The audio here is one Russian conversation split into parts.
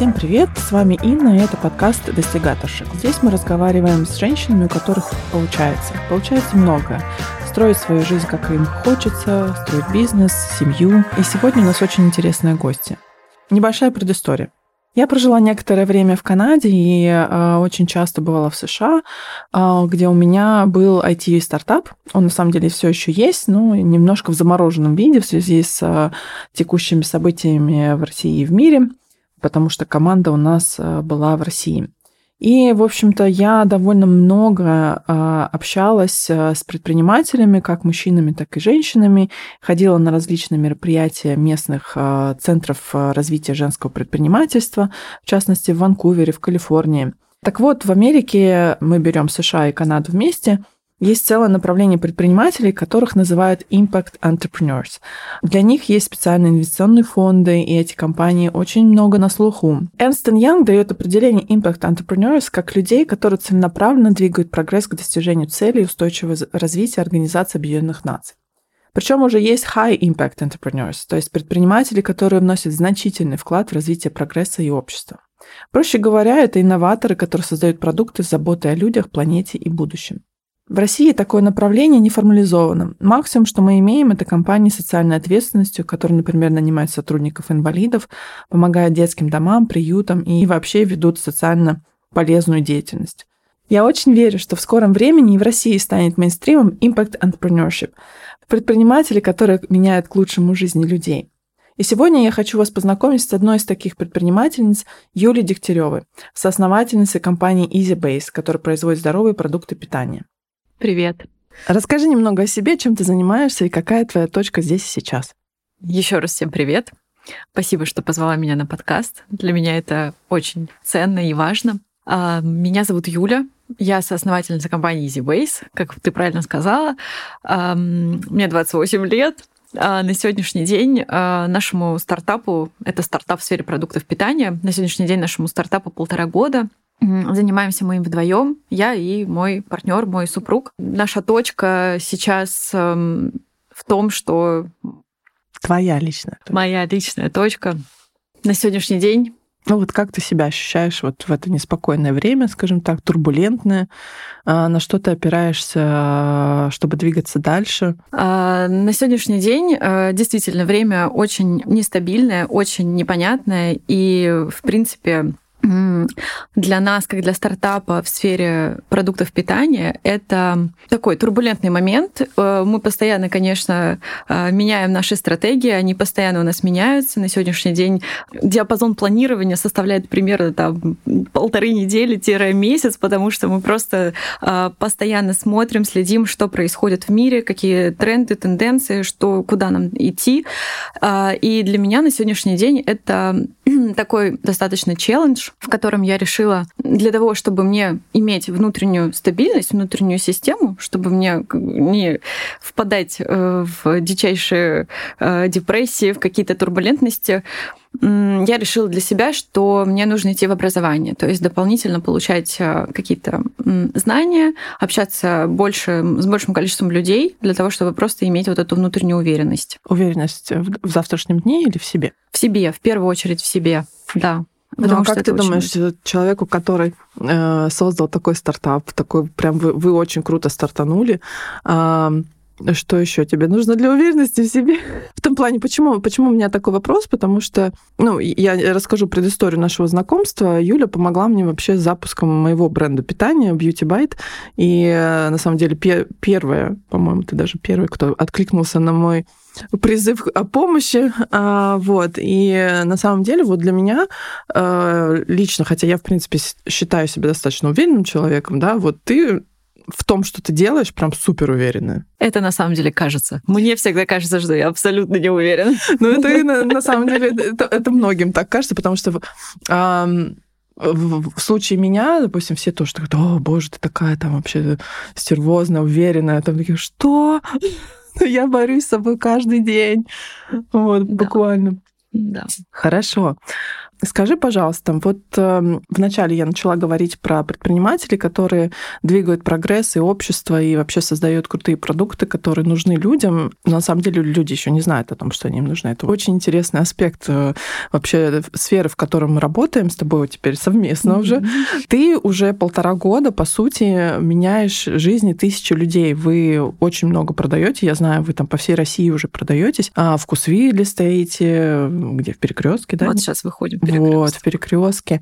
Всем привет! С вами Инна, и это подкаст «Достигаторшик». Здесь мы разговариваем с женщинами, у которых получается. Получается многое. Строить свою жизнь, как им хочется, строить бизнес, семью. И сегодня у нас очень интересные гости. Небольшая предыстория. Я прожила некоторое время в Канаде и э, очень часто бывала в США, э, где у меня был IT-стартап. Он на самом деле все еще есть, но немножко в замороженном виде в связи с э, текущими событиями в России и в мире, потому что команда у нас э, была в России. И, в общем-то, я довольно много э, общалась э, с предпринимателями, как мужчинами, так и женщинами, ходила на различные мероприятия местных центров развития женского предпринимательства, в частности, в Ванкувере, в Калифорнии. Так вот, в Америке мы берем США и Канаду вместе – есть целое направление предпринимателей, которых называют Impact Entrepreneurs. Для них есть специальные инвестиционные фонды, и эти компании очень много на слуху. Ernst Young дает определение Impact Entrepreneurs как людей, которые целенаправленно двигают прогресс к достижению целей устойчивого развития Организации Объединенных Наций. Причем уже есть high impact entrepreneurs, то есть предприниматели, которые вносят значительный вклад в развитие прогресса и общества. Проще говоря, это инноваторы, которые создают продукты с заботой о людях, планете и будущем. В России такое направление не формализовано. Максимум, что мы имеем, это компании с социальной ответственностью, которые, например, нанимают сотрудников-инвалидов, помогают детским домам, приютам и вообще ведут социально полезную деятельность. Я очень верю, что в скором времени и в России станет мейнстримом impact entrepreneurship, предприниматели, которые меняют к лучшему жизни людей. И сегодня я хочу вас познакомить с одной из таких предпринимательниц, Юлией Дегтяревой, соосновательницей компании EasyBase, которая производит здоровые продукты питания. Привет. Расскажи немного о себе, чем ты занимаешься и какая твоя точка здесь и сейчас. Еще раз всем привет. Спасибо, что позвала меня на подкаст. Для меня это очень ценно и важно. А, меня зовут Юля. Я соосновательница компании EasyWays, как ты правильно сказала. Мне 28 лет. А на сегодняшний день а, нашему стартапу, это стартап в сфере продуктов питания, на сегодняшний день нашему стартапу полтора года. Занимаемся мы им вдвоем, я и мой партнер, мой супруг. Наша точка сейчас эм, в том, что твоя личная, моя личная точка на сегодняшний день. Ну вот как ты себя ощущаешь вот в это неспокойное время, скажем так, турбулентное? А, на что ты опираешься, чтобы двигаться дальше? А, на сегодняшний день действительно время очень нестабильное, очень непонятное, и в принципе для нас, как для стартапа в сфере продуктов питания, это такой турбулентный момент. Э, мы постоянно, конечно, э, меняем наши стратегии, они постоянно у нас меняются. На сегодняшний день диапазон планирования составляет примерно там, полторы недели-месяц, потому что мы просто э, постоянно смотрим, следим, что происходит в мире, какие тренды, тенденции, что, куда нам идти. И для меня на сегодняшний день это такой достаточно челлендж, в котором я решила для того, чтобы мне иметь внутреннюю стабильность, внутреннюю систему, чтобы мне не впадать э, в дичайшие э, депрессии, в какие-то турбулентности, я решила для себя, что мне нужно идти в образование, то есть дополнительно получать э, какие-то знания, общаться больше с большим количеством людей для того, чтобы просто иметь вот эту внутреннюю уверенность. Уверенность в завтрашнем дне или в себе? В себе, в первую очередь в себе, да. Потому ну, а как ты думаешь, очень... человеку, который э, создал такой стартап, такой прям вы, вы очень круто стартанули, э, что еще тебе нужно для уверенности в себе? В том плане, почему, почему у меня такой вопрос? Потому что, ну, я расскажу предысторию нашего знакомства. Юля помогла мне вообще с запуском моего бренда питания Beauty Bite. И на самом деле первая, по-моему, ты даже первый, кто откликнулся на мой призыв о помощи, а, вот, и на самом деле вот для меня а, лично, хотя я, в принципе, считаю себя достаточно уверенным человеком, да, вот ты в том, что ты делаешь, прям супер уверенная. Это на самом деле кажется. Мне всегда кажется, что я абсолютно не уверена. Ну, это на самом деле, это многим так кажется, потому что в случае меня, допустим, все тоже так, о, боже, ты такая там вообще стервозная, уверенная, там такие, что? Я борюсь с собой каждый день. Вот, буквально. Да. Хорошо. Скажи, пожалуйста, вот э, вначале я начала говорить про предпринимателей, которые двигают прогресс и общество, и вообще создают крутые продукты, которые нужны людям. Но на самом деле люди еще не знают о том, что они им нужны. Это очень интересный аспект э, вообще сферы, в которой мы работаем с тобой теперь совместно mm-hmm. уже. Ты уже полтора года, по сути, меняешь жизни тысячи людей. Вы очень много продаете, я знаю, вы там по всей России уже продаетесь. А в Кусвилле стоите, где в перекрестке, да? Вот сейчас выходим Вот, в перекрестке.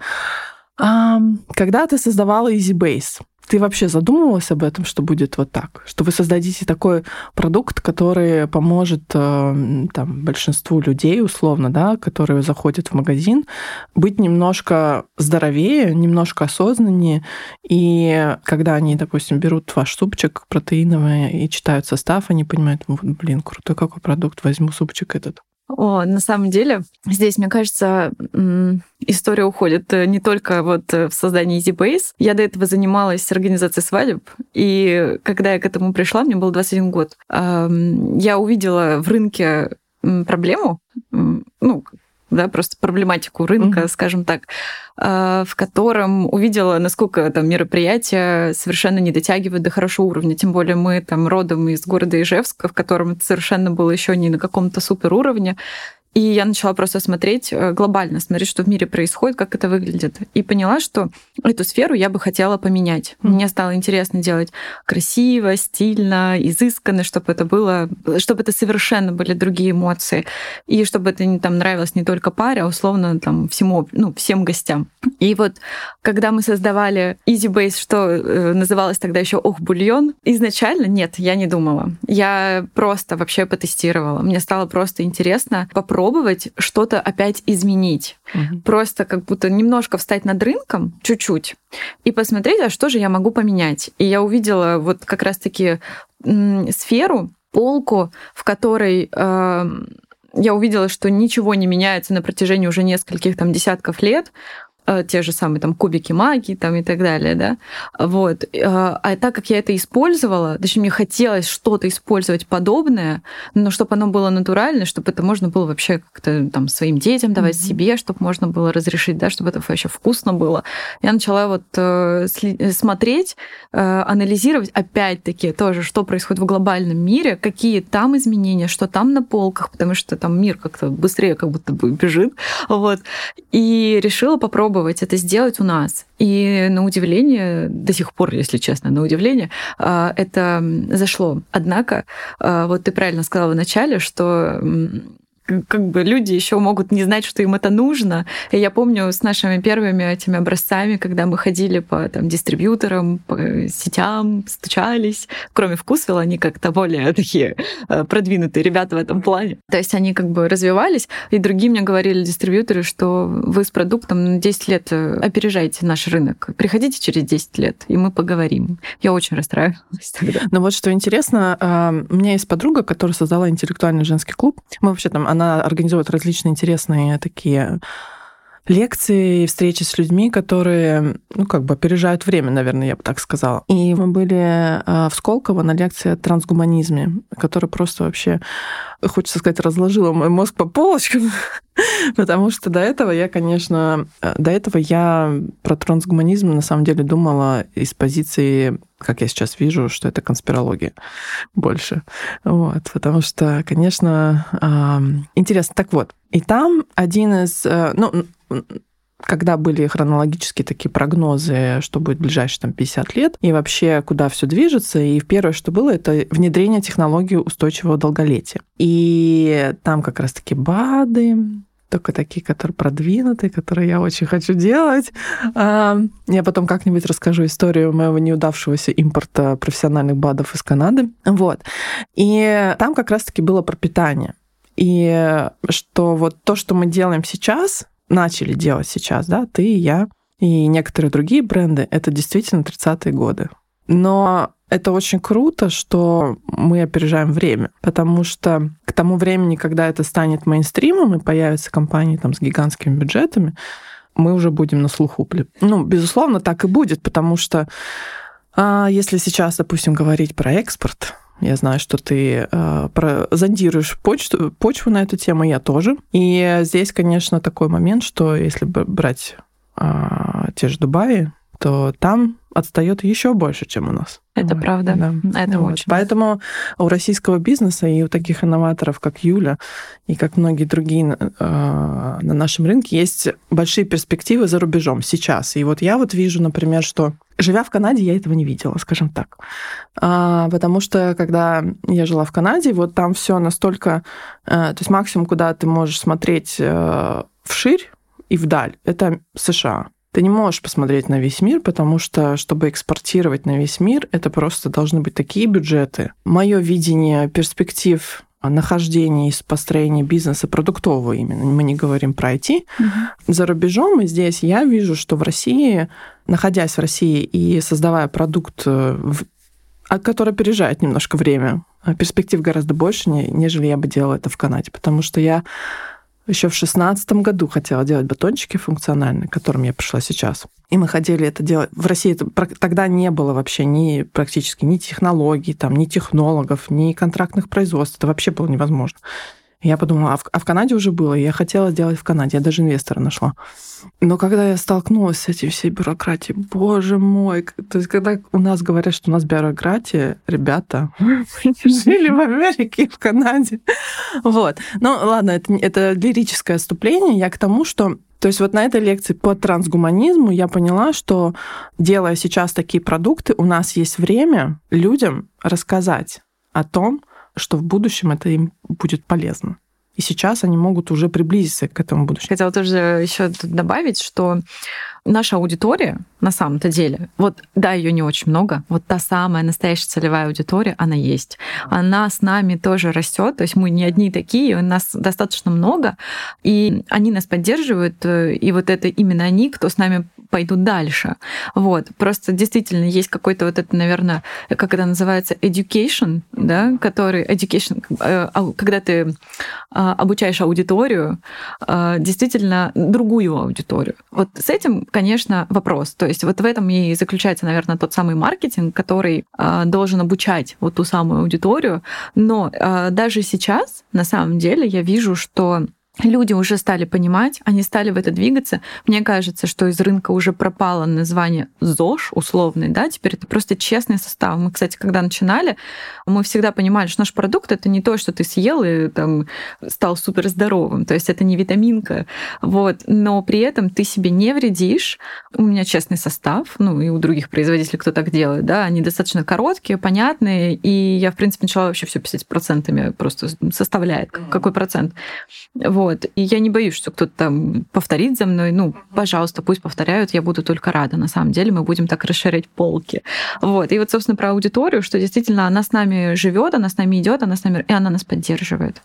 А, когда ты создавала EasyBase, ты вообще задумывалась об этом, что будет вот так? Что вы создадите такой продукт, который поможет э, там, большинству людей, условно, да, которые заходят в магазин, быть немножко здоровее, немножко осознаннее. И когда они, допустим, берут ваш супчик протеиновый и читают состав, они понимают, блин, крутой какой продукт, возьму супчик этот. О, на самом деле, здесь, мне кажется, история уходит э, не только вот э, в создании EasyBase. Я до этого занималась организацией свадеб, и когда я к этому пришла, мне был 21 год, я увидела в рынке проблему, ну, да, просто проблематику рынка, mm-hmm. скажем так, а, в котором увидела, насколько там мероприятия совершенно не дотягивают до хорошего уровня. Тем более мы там родом из города Ижевска, в котором это совершенно было еще не на каком-то супер уровне. И я начала просто смотреть э, глобально, смотреть, что в мире происходит, как это выглядит. И поняла, что эту сферу я бы хотела поменять. Mm. Мне стало интересно делать красиво, стильно, изысканно, чтобы это было, чтобы это совершенно были другие эмоции. И чтобы это не там нравилось не только паре, а условно там всему, ну, всем гостям. И вот когда мы создавали Easy Base, что э, называлось тогда еще Ох, бульон, изначально нет, я не думала. Я просто вообще потестировала. Мне стало просто интересно попробовать попробовать что-то опять изменить. Угу. Просто как будто немножко встать над рынком, чуть-чуть, и посмотреть, а что же я могу поменять. И я увидела вот как раз-таки сферу, полку, в которой э, я увидела, что ничего не меняется на протяжении уже нескольких там десятков лет. Э, те же самые там кубики магии там и так далее, да, вот. Э, а так как я это использовала, точнее, мне хотелось что-то использовать подобное, но чтобы оно было натурально, чтобы это можно было вообще как-то там своим детям давать mm-hmm. себе, чтобы можно было разрешить, да, чтобы это вообще вкусно было. Я начала вот э, смотреть, анализировать опять-таки тоже, что происходит в глобальном мире, какие там изменения, что там на полках, потому что там мир как-то быстрее как будто бы бежит, вот. И решила попробовать попробовать это сделать у нас. И на удивление, до сих пор, если честно, на удивление, а, это зашло. Однако, а, вот ты правильно сказала в начале, что как бы люди еще могут не знать, что им это нужно. И я помню с нашими первыми этими образцами, когда мы ходили по там, дистрибьюторам, по сетям, стучались. Кроме вкусвилла, они как-то более такие э, продвинутые ребята в этом плане. То есть они как бы развивались, и другие мне говорили дистрибьюторы, что вы с продуктом на 10 лет э, опережаете наш рынок. Приходите через 10 лет, и мы поговорим. Я очень расстраивалась тогда. Ну вот что интересно, э, у меня есть подруга, которая создала интеллектуальный женский клуб. Мы вообще там, она организует различные интересные такие лекции и встречи с людьми, которые, ну, как бы опережают время, наверное, я бы так сказала. И мы были а, в Сколково на лекции о трансгуманизме, которая просто вообще, хочется сказать, разложила мой мозг по полочкам, потому что до этого я, конечно, э, до этого я про трансгуманизм на самом деле думала из позиции как я сейчас вижу, что это конспирология больше. Вот, потому что, конечно, интересно. Так вот, и там один из... Э, ну, когда были хронологические такие прогнозы, что будет в ближайшие там, 50 лет, и вообще куда все движется, и первое, что было, это внедрение технологии устойчивого долголетия. И там как раз-таки БАДы, только такие, которые продвинутые, которые я очень хочу делать. А, я потом как-нибудь расскажу историю моего неудавшегося импорта профессиональных БАДов из Канады. Вот. И там как раз-таки было про питание. И что вот то, что мы делаем сейчас, начали делать сейчас, да, ты и я, и некоторые другие бренды, это действительно 30-е годы. Но это очень круто, что мы опережаем время, потому что к тому времени, когда это станет мейнстримом и появятся компании там с гигантскими бюджетами, мы уже будем на слуху. Ну, безусловно, так и будет, потому что а, если сейчас, допустим, говорить про экспорт, Я знаю, что ты э, про, зондируешь почту, почву на эту тему, я тоже. И здесь, конечно, такой момент, что если брать э, те же Дубаи, то там отстает еще больше, чем у нас. Это вот, правда. Да. Это вот. очень. Поэтому у российского бизнеса и у таких инноваторов, как Юля и как многие другие э, на нашем рынке, есть большие перспективы за рубежом сейчас. И вот я вот вижу, например, что живя в Канаде, я этого не видела, скажем так. А, потому что когда я жила в Канаде, вот там все настолько... А, то есть максимум, куда ты можешь смотреть а, вширь и вдаль, это США. Ты не можешь посмотреть на весь мир, потому что, чтобы экспортировать на весь мир, это просто должны быть такие бюджеты. Мое видение перспектив нахождения и построения бизнеса продуктового именно, мы не говорим про IT, угу. за рубежом, и здесь я вижу, что в России, находясь в России и создавая продукт, э, который опережает немножко время, перспектив гораздо больше, нежели я бы делала это в Канаде, потому что я еще в шестнадцатом году хотела делать батончики функциональные, к которым я пришла сейчас. И мы хотели это делать. В России это, тогда не было вообще ни практически ни технологий, там, ни технологов, ни контрактных производств. Это вообще было невозможно. Я подумала, а в, а в Канаде уже было, я хотела сделать в Канаде, я даже инвестора нашла. Но когда я столкнулась с этим всей бюрократией, боже мой, то есть когда у нас говорят, что у нас бюрократия, ребята, жили в Америке в Канаде. Вот. Ну ладно, это, это лирическое отступление. Я к тому, что то есть вот на этой лекции по трансгуманизму я поняла, что делая сейчас такие продукты, у нас есть время людям рассказать о том, что в будущем это им будет полезно. И сейчас они могут уже приблизиться к этому будущему. Хотела тоже еще добавить, что наша аудитория на самом-то деле, вот да, ее не очень много, вот та самая настоящая целевая аудитория, она есть. Она с нами тоже растет, то есть мы не одни такие, у нас достаточно много, и они нас поддерживают, и вот это именно они, кто с нами пойдут дальше. Вот. Просто действительно есть какой-то вот это, наверное, как это называется, education, да, который education, э, когда ты а, обучаешь аудиторию, а, действительно другую аудиторию. Вот с этим, конечно, вопрос. То есть вот в этом и заключается, наверное, тот самый маркетинг, который а, должен обучать вот ту самую аудиторию. Но даже сейчас, на самом деле, я вижу, что люди уже стали понимать, они стали в это двигаться. Мне кажется, что из рынка уже пропало название ЗОЖ условный, да, теперь это просто честный состав. Мы, кстати, когда начинали, мы всегда понимали, что наш продукт это не то, что ты съел и там стал супер здоровым, то есть это не витаминка, вот, но при этом ты себе не вредишь. У меня честный состав, ну и у других производителей, кто так делает, да, они достаточно короткие, понятные, и я, в принципе, начала вообще все писать процентами, просто составляет, какой процент. Вот. Вот. И я не боюсь, что кто-то там повторит за мной. Ну, пожалуйста, пусть повторяют, я буду только рада. На самом деле мы будем так расширять полки. Вот. И вот, собственно, про аудиторию, что действительно она с нами живет, она с нами идет, она с нами, и она нас поддерживает.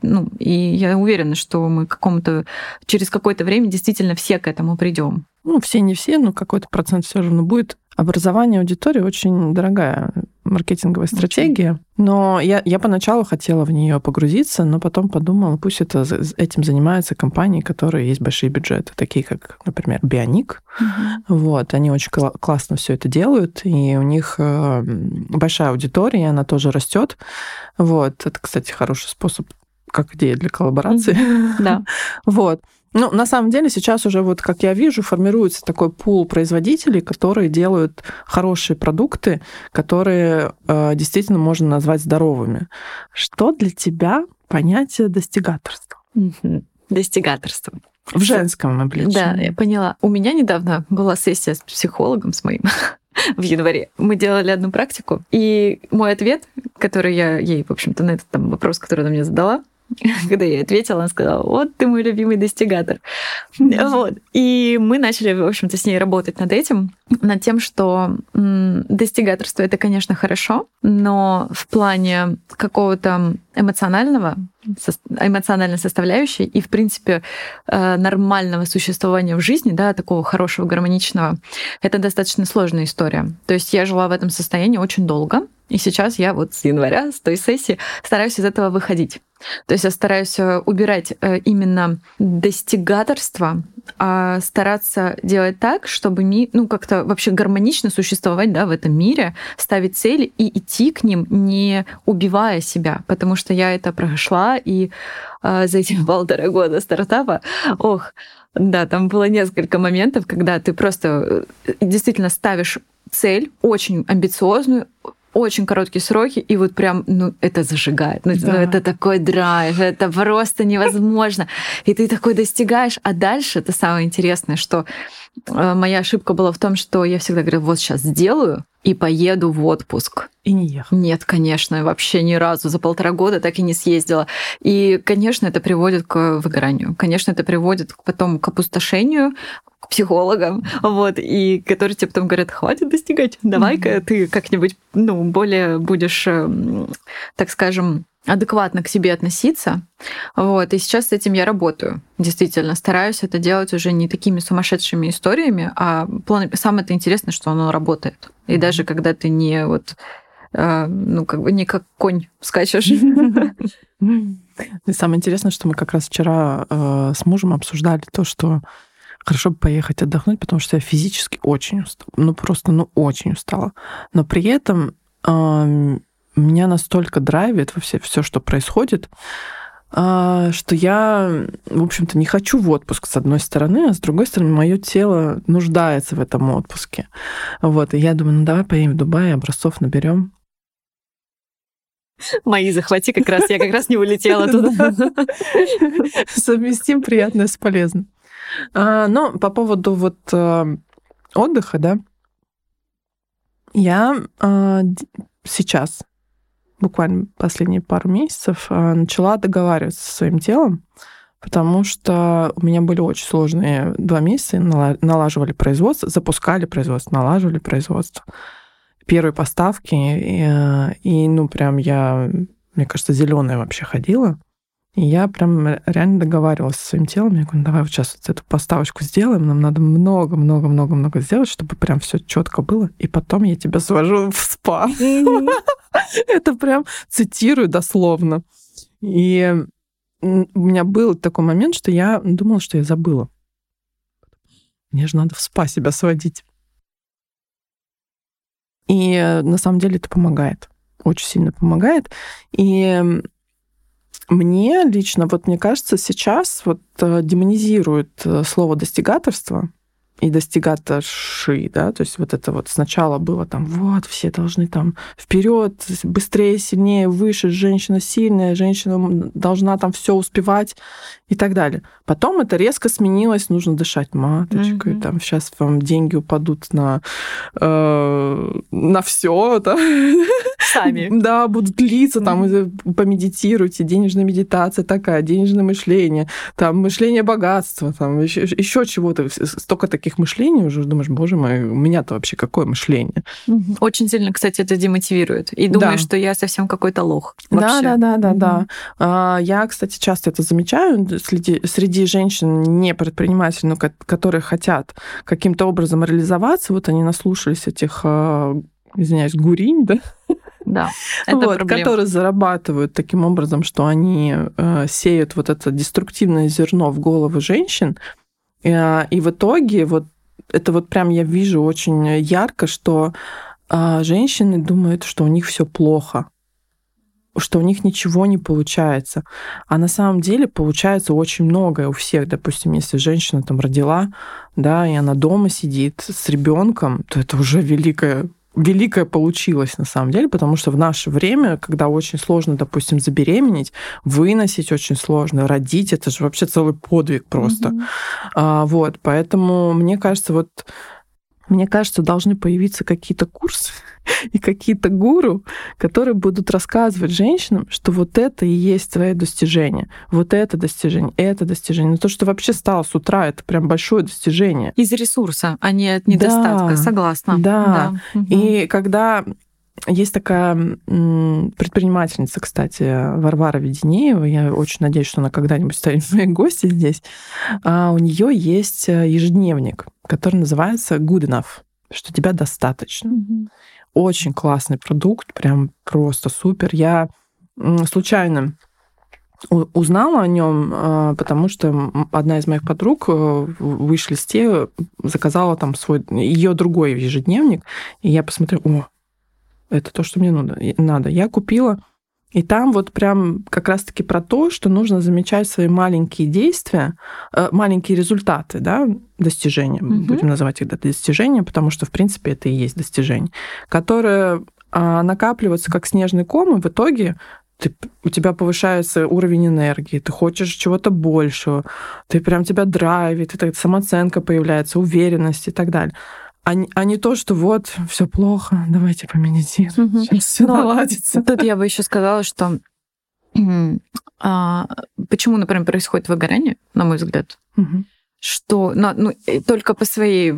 Ну, и я уверена, что мы какому-то через какое-то время действительно все к этому придем. Ну, все не все, но какой-то процент все равно будет. Образование аудитории очень дорогая маркетинговая стратегия. Но я, я поначалу хотела в нее погрузиться, но потом подумала, пусть это, этим занимаются компании, которые есть большие бюджеты, такие как, например, Бионик. Угу. Вот, они очень кл- классно все это делают, и у них э, большая аудитория, она тоже растет. Вот, это, кстати, хороший способ как идея для коллаборации. Да. Вот. Ну, на самом деле сейчас уже, вот как я вижу, формируется такой пул производителей, которые делают хорошие продукты, которые э, действительно можно назвать здоровыми. Что для тебя понятие достигаторства? Достигаторство. В женском обличии. Да, я поняла. У меня недавно была сессия с психологом, с моим в январе. Мы делали одну практику, и мой ответ, который я ей, в общем-то, на этот там, вопрос, который она мне задала, когда я ответила, она сказала, вот ты мой любимый достигатор. Вот. И мы начали, в общем-то, с ней работать над этим, над тем, что достигаторство это, конечно, хорошо, но в плане какого-то эмоционального, эмоциональной составляющей и, в принципе, э, нормального существования в жизни, да, такого хорошего, гармоничного, это достаточно сложная история. То есть я жила в этом состоянии очень долго, и сейчас я вот с января, с той сессии, стараюсь из этого выходить. То есть я стараюсь э, убирать э, именно достигаторство а стараться делать так, чтобы ми, ну как-то вообще гармонично существовать, да, в этом мире, ставить цели и идти к ним, не убивая себя, потому что я это прошла и а, за эти полтора года стартапа, ох, да, там было несколько моментов, когда ты просто э, действительно ставишь цель очень амбициозную, очень короткие сроки, и вот прям, ну, это зажигает. Ну, да. ну, это такой драйв, это просто невозможно. И ты такой достигаешь, а дальше это самое интересное, что э, моя ошибка была в том, что я всегда говорю, вот сейчас сделаю, и поеду в отпуск. И не ехал. Нет, конечно, вообще ни разу за полтора года так и не съездила. И, конечно, это приводит к выгоранию. Конечно, это приводит потом к опустошению, к психологам, вот, и которые тебе потом говорят, хватит достигать, давай-ка mm-hmm. ты как-нибудь, ну, более будешь, эм, так скажем, адекватно к себе относиться. Вот. И сейчас с этим я работаю. Действительно, стараюсь это делать уже не такими сумасшедшими историями, а самое это интересное, что оно работает. И mm-hmm. даже когда ты не вот э, ну, как бы не как конь скачешь. И самое интересное, что мы как раз вчера э, с мужем обсуждали то, что хорошо бы поехать отдохнуть, потому что я физически очень устала. Ну, просто, ну, очень устала. Но при этом э, меня настолько драйвит во все, все, что происходит, э, что я, в общем-то, не хочу в отпуск с одной стороны, а с другой стороны, мое тело нуждается в этом отпуске. Вот, и я думаю, ну давай поедем в Дубай, образцов наберем. Мои захвати как раз, я как раз не улетела туда. Совместим приятное с полезным. А, но по поводу вот а, отдыха, да, я а, сейчас, буквально последние пару месяцев, начала договариваться со своим телом, потому что у меня были очень сложные два месяца, налаживали производство, запускали производство, налаживали производство. Первые поставки, и, и ну прям я, мне кажется, зеленая вообще ходила. И я прям реально договаривалась со своим телом. Я говорю, «Ну, давай вот сейчас вот эту поставочку сделаем. Нам надо много-много-много-много сделать, чтобы прям все четко было. И потом я тебя свожу в спа. Это прям цитирую дословно. И у меня был такой момент, что я думала, что я забыла. Мне же надо в спа себя сводить. И на самом деле это помогает. Очень сильно помогает. И мне лично, вот мне кажется, сейчас вот э, демонизируют э, слово достигаторство, и достигаторши, да, то есть вот это вот сначала было там, вот, все должны там вперед, быстрее, сильнее, выше, женщина сильная, женщина должна там все успевать и так далее. Потом это резко сменилось, нужно дышать маточкой, mm-hmm. там сейчас вам деньги упадут на, э, на все, да. Сами. Да, будут длиться, там, помедитируйте, денежная медитация такая, денежное мышление, там, мышление богатства, там, еще, еще чего-то, столько таких таких мышлений уже думаешь, боже мой, у меня-то вообще какое мышление? Очень сильно, кстати, это демотивирует. И думаешь, да. что я совсем какой-то лох. Вообще. Да, да, да, да, да. Я, кстати, часто это замечаю среди, среди женщин не предпринимателей, но которые хотят каким-то образом реализоваться. Вот они наслушались этих, а, извиняюсь, гуринь, да? Да, это вот, которые зарабатывают таким образом, что они э, сеют вот это деструктивное зерно в головы женщин, и в итоге вот это вот прям я вижу очень ярко, что а, женщины думают, что у них все плохо, что у них ничего не получается. А на самом деле получается очень многое у всех. Допустим, если женщина там родила, да, и она дома сидит с ребенком, то это уже великое великое получилось на самом деле, потому что в наше время, когда очень сложно, допустим, забеременеть, выносить очень сложно, родить, это же вообще целый подвиг просто. Mm-hmm. А, вот, поэтому мне кажется, вот мне кажется, должны появиться какие-то курсы и какие-то гуру, которые будут рассказывать женщинам, что вот это и есть твое достижение, вот это достижение, это достижение. Но то, что вообще стало с утра, это прям большое достижение. Из ресурса, а не от недостатка, да, согласна. Да. да. И когда есть такая предпринимательница, кстати, Варвара Веденеева. Я очень надеюсь, что она когда-нибудь станет моей гостью здесь. А у нее есть э, ежедневник, который называется Good Enough, что тебя достаточно. Mm-hmm. Очень классный продукт, прям просто супер. Я случайно узнала о нем, а, потому что одна из моих подруг э, в листе заказала там свой ее другой ежедневник, и я посмотрела, о, это то, что мне надо. Я купила, и там вот прям как раз-таки про то, что нужно замечать свои маленькие действия, э, маленькие результаты, да, достижения, угу. будем называть их достижения, потому что, в принципе, это и есть достижение, которые а, накапливаются как снежный ком, и в итоге ты, у тебя повышается уровень энергии, ты хочешь чего-то большего, ты прям тебя драйвит, и самооценка появляется, уверенность и так далее. А, а не то, что вот все плохо, давайте помедитируем, угу. сейчас все наладится. Тут я бы еще сказала, что а, почему, например, происходит выгорание, на мой взгляд, угу. что, ну, ну, только по своей,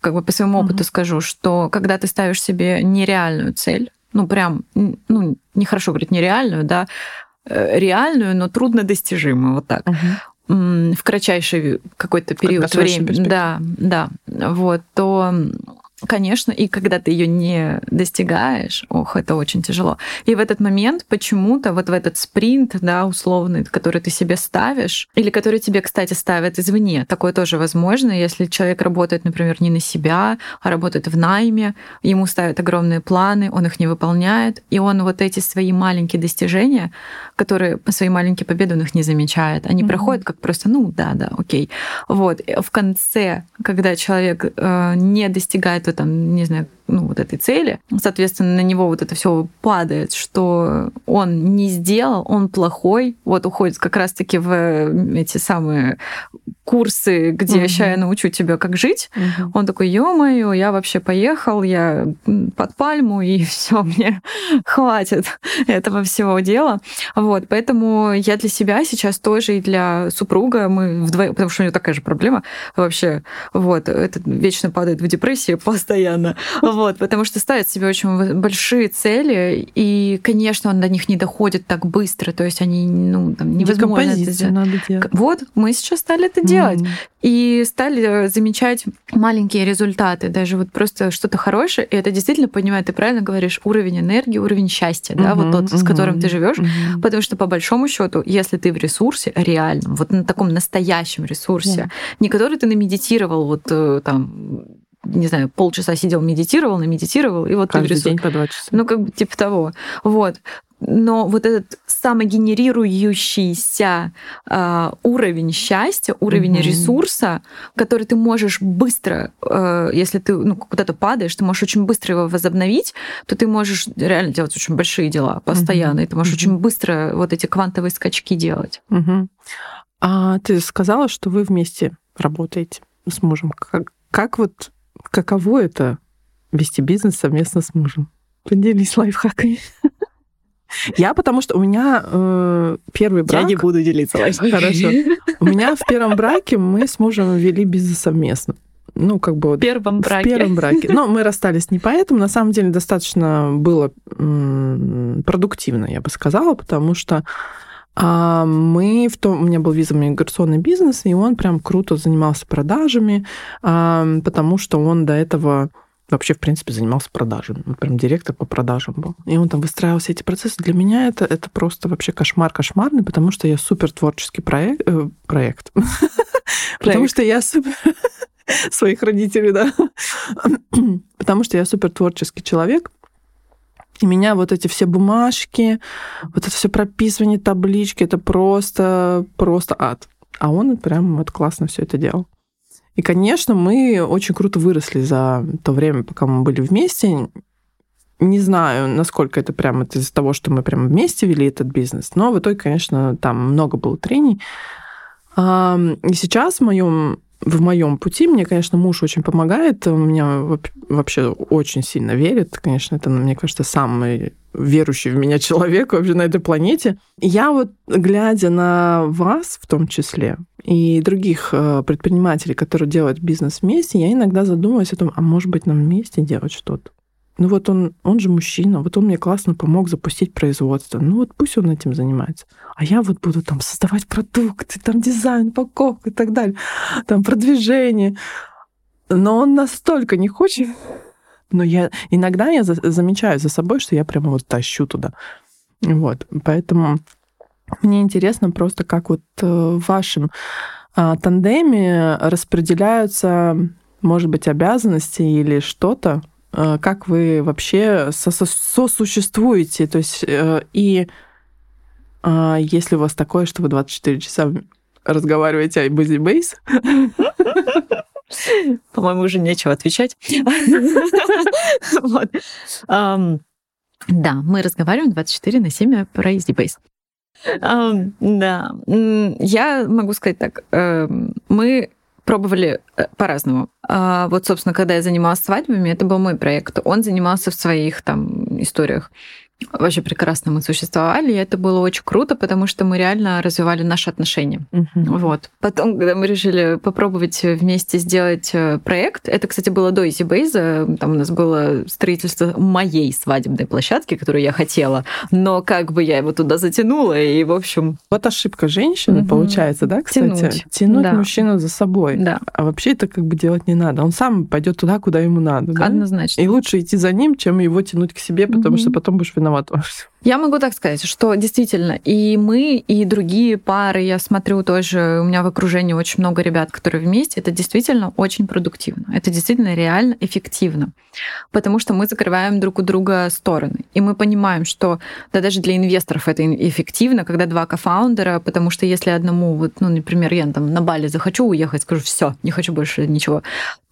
как бы по своему опыту угу. скажу, что когда ты ставишь себе нереальную цель, ну, прям, ну, нехорошо говорить нереальную, да, э, реальную, но трудно достижимую, вот так. Угу. В кратчайший какой-то период времени. Да, да. Вот, то Конечно, и когда ты ее не достигаешь, ох, это очень тяжело. И в этот момент почему-то вот в этот спринт, да, условный, который ты себе ставишь, или который тебе, кстати, ставят извне, такое тоже возможно, если человек работает, например, не на себя, а работает в найме, ему ставят огромные планы, он их не выполняет, и он вот эти свои маленькие достижения, которые свои маленькие победы, он их не замечает, они mm-hmm. проходят как просто, ну да, да, окей. Вот в конце, когда человек э, не достигает там, не знаю, ну, вот этой цели. Соответственно, на него вот это все падает, что он не сделал, он плохой, вот уходит как раз-таки в эти самые курсы, где угу. сейчас я научу тебя, как жить. Угу. Он такой, ё-моё, я вообще поехал, я под пальму, и все мне хватит этого всего дела. Вот, поэтому я для себя сейчас тоже и для супруга, мы вдвоем, потому что у него такая же проблема вообще, вот, этот вечно падает в депрессии постоянно. Вот, потому что ставит себе очень большие цели, и, конечно, он до них не доходит так быстро, то есть они, ну, там, невозможно это сделать. Надо делать. Вот, мы сейчас стали это делать. Mm. И стали замечать маленькие результаты, даже вот просто что-то хорошее, и это действительно понимает, ты правильно говоришь, уровень энергии, уровень счастья, да, вот тот, с которым ты живешь, потому что по большому счету, если ты в ресурсе реальном, вот на таком настоящем ресурсе, не который ты намедитировал вот э, там не знаю, полчаса сидел, медитировал, намедитировал, и вот Каждый ты в день по два часа. Ну, как бы типа того. Вот. Но вот этот самогенерирующийся э, уровень счастья, уровень угу. ресурса, который ты можешь быстро, э, если ты ну, куда-то падаешь, ты можешь очень быстро его возобновить, то ты можешь реально делать очень большие дела постоянно, угу. и ты можешь угу. очень быстро вот эти квантовые скачки делать. Угу. А ты сказала, что вы вместе работаете с мужем. Как, как вот Каково это вести бизнес совместно с мужем? Поделись лайфхаками. Я потому что у меня э, первый брак... Я не буду делиться лайфхаками. Хорошо. У меня в первом браке мы с мужем вели бизнес совместно. Ну, как бы... В первом браке. В первом браке. Но мы расстались не поэтому. На самом деле достаточно было продуктивно, я бы сказала, потому что а мы в том, у меня был визово-миграционный бизнес, и он прям круто занимался продажами, а, потому что он до этого вообще, в принципе, занимался продажами. Он прям директор по продажам был. И он там выстраивал все эти процессы. Для меня это, это просто вообще кошмар кошмарный, потому что я супер творческий проект. Э, проект. Потому что я супер... Своих родителей, да. Потому что я супер творческий человек. И меня вот эти все бумажки, вот это все прописывание таблички, это просто, просто ад. А он прям вот классно все это делал. И, конечно, мы очень круто выросли за то время, пока мы были вместе. Не знаю, насколько это прям это из-за того, что мы прям вместе вели этот бизнес, но в итоге, конечно, там много было трений. И сейчас в моем в моем пути. Мне, конечно, муж очень помогает. У меня вообще очень сильно верит. Конечно, это, мне кажется, самый верующий в меня человек вообще на этой планете. Я вот, глядя на вас в том числе, и других э, предпринимателей, которые делают бизнес вместе, я иногда задумываюсь о том, а может быть нам вместе делать что-то. Ну вот он, он же мужчина, вот он мне классно помог запустить производство. Ну вот пусть он этим занимается. А я вот буду там создавать продукты, там дизайн, упаковка и так далее, там продвижение. Но он настолько не хочет. Но я иногда я за, замечаю за собой, что я прямо вот тащу туда. Вот, поэтому Мне интересно просто, как вот э, в вашем а, тандеме распределяются, может быть, обязанности или что-то, как вы вообще сосуществуете, то есть э, и а, если у вас такое, что вы 24 часа разговариваете о Busy Base, по-моему, уже нечего отвечать. Да, мы разговариваем 24 на 7 про EasyBase. Да, я могу сказать так. Эм, мы пробовали э, по-разному. А вот, собственно, когда я занималась свадьбами, это был мой проект. Он занимался в своих там историях вообще прекрасно мы существовали, и это было очень круто, потому что мы реально развивали наши отношения. Uh-huh. Вот. Потом, когда мы решили попробовать вместе сделать э, проект, это, кстати, было до EasyBase, там у нас было строительство моей свадебной площадки, которую я хотела, но как бы я его туда затянула, и, в общем... Вот ошибка женщины, uh-huh. получается, да, кстати? Тянуть. Тянуть да. мужчину за собой. Да. А вообще это как бы делать не надо. Он сам пойдет туда, куда ему надо. Да? Однозначно. И лучше идти за ним, чем его тянуть к себе, потому uh-huh. что потом будешь виноват виноват во всем. Я могу так сказать, что действительно и мы, и другие пары, я смотрю тоже, у меня в окружении очень много ребят, которые вместе, это действительно очень продуктивно. Это действительно реально эффективно. Потому что мы закрываем друг у друга стороны. И мы понимаем, что да, даже для инвесторов это эффективно, когда два кофаундера, потому что если одному, вот, ну, например, я там на Бали захочу уехать, скажу, все, не хочу больше ничего,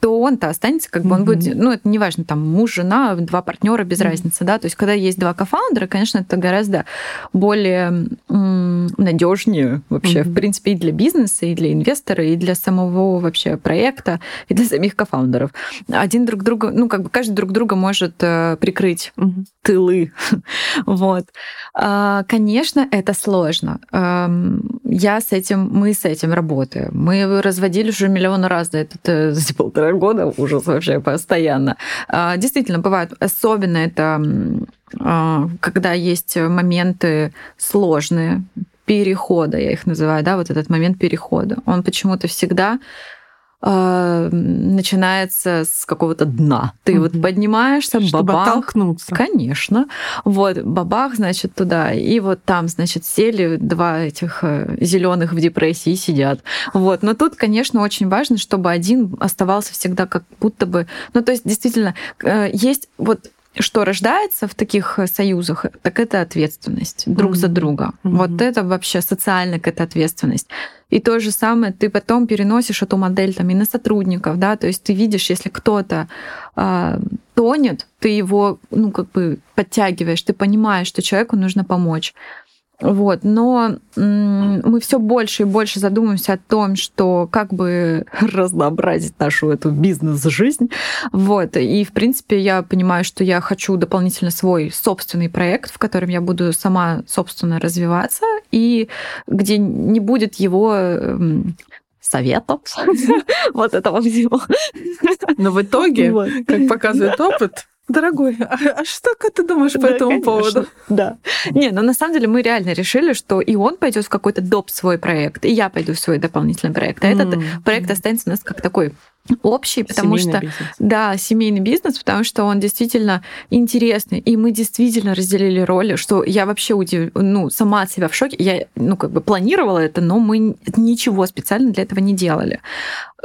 то он-то останется, как бы он mm-hmm. будет, ну, это неважно, там муж, жена, два партнера без mm-hmm. разницы, да, то есть когда есть два кофаундера, конечно, это гораздо более надежнее вообще, mm-hmm. в принципе, и для бизнеса, и для инвестора, и для самого вообще проекта, и для самих кофаундеров. Один друг друга, ну, как бы каждый друг друга может э, прикрыть mm-hmm. тылы. вот. А, конечно, это сложно. Я с этим, мы с этим работаем. Мы разводили уже миллион раз за этот за полтора года ужас вообще постоянно. А, действительно, бывает, особенно это а, когда есть моменты сложные, перехода, я их называю, да, вот этот момент перехода. Он почему-то всегда э, начинается с какого-то дна. Ты mm-hmm. вот поднимаешься, Чтобы бабах. оттолкнуться. Конечно. Вот, бабах, значит, туда. И вот там, значит, сели два этих э, зеленых в депрессии сидят. Вот. Но тут, конечно, очень важно, чтобы один оставался всегда как будто бы... Ну, то есть, действительно, э, есть вот что рождается в таких э, союзах, так это ответственность друг mm-hmm. за друга. Mm-hmm. Вот это вообще социальная какая-то ответственность. И то же самое ты потом переносишь эту модель там и на сотрудников, да, то есть ты видишь, если кто-то э, тонет, ты его, ну, как бы подтягиваешь, ты понимаешь, что человеку нужно помочь. Вот. Но мы все больше и больше задумываемся о том, что как бы разнообразить нашу эту бизнес-жизнь. Вот. И, в принципе, я понимаю, что я хочу дополнительно свой собственный проект, в котором я буду сама, собственно, развиваться, и где не будет его эм, советов вот этого всего. Но в итоге, как показывает опыт, Дорогой, а, а что ты думаешь по да, этому конечно, поводу? Да. Не, ну на самом деле мы реально решили, что и он пойдет в какой-то доп свой проект, и я пойду в свой дополнительный проект. А mm. этот проект останется у нас как такой общий, потому семейный что бизнес. да, семейный бизнес, потому что он действительно интересный, и мы действительно разделили роли, что я вообще удив... ну сама от себя в шоке. Я ну как бы планировала это, но мы ничего специально для этого не делали,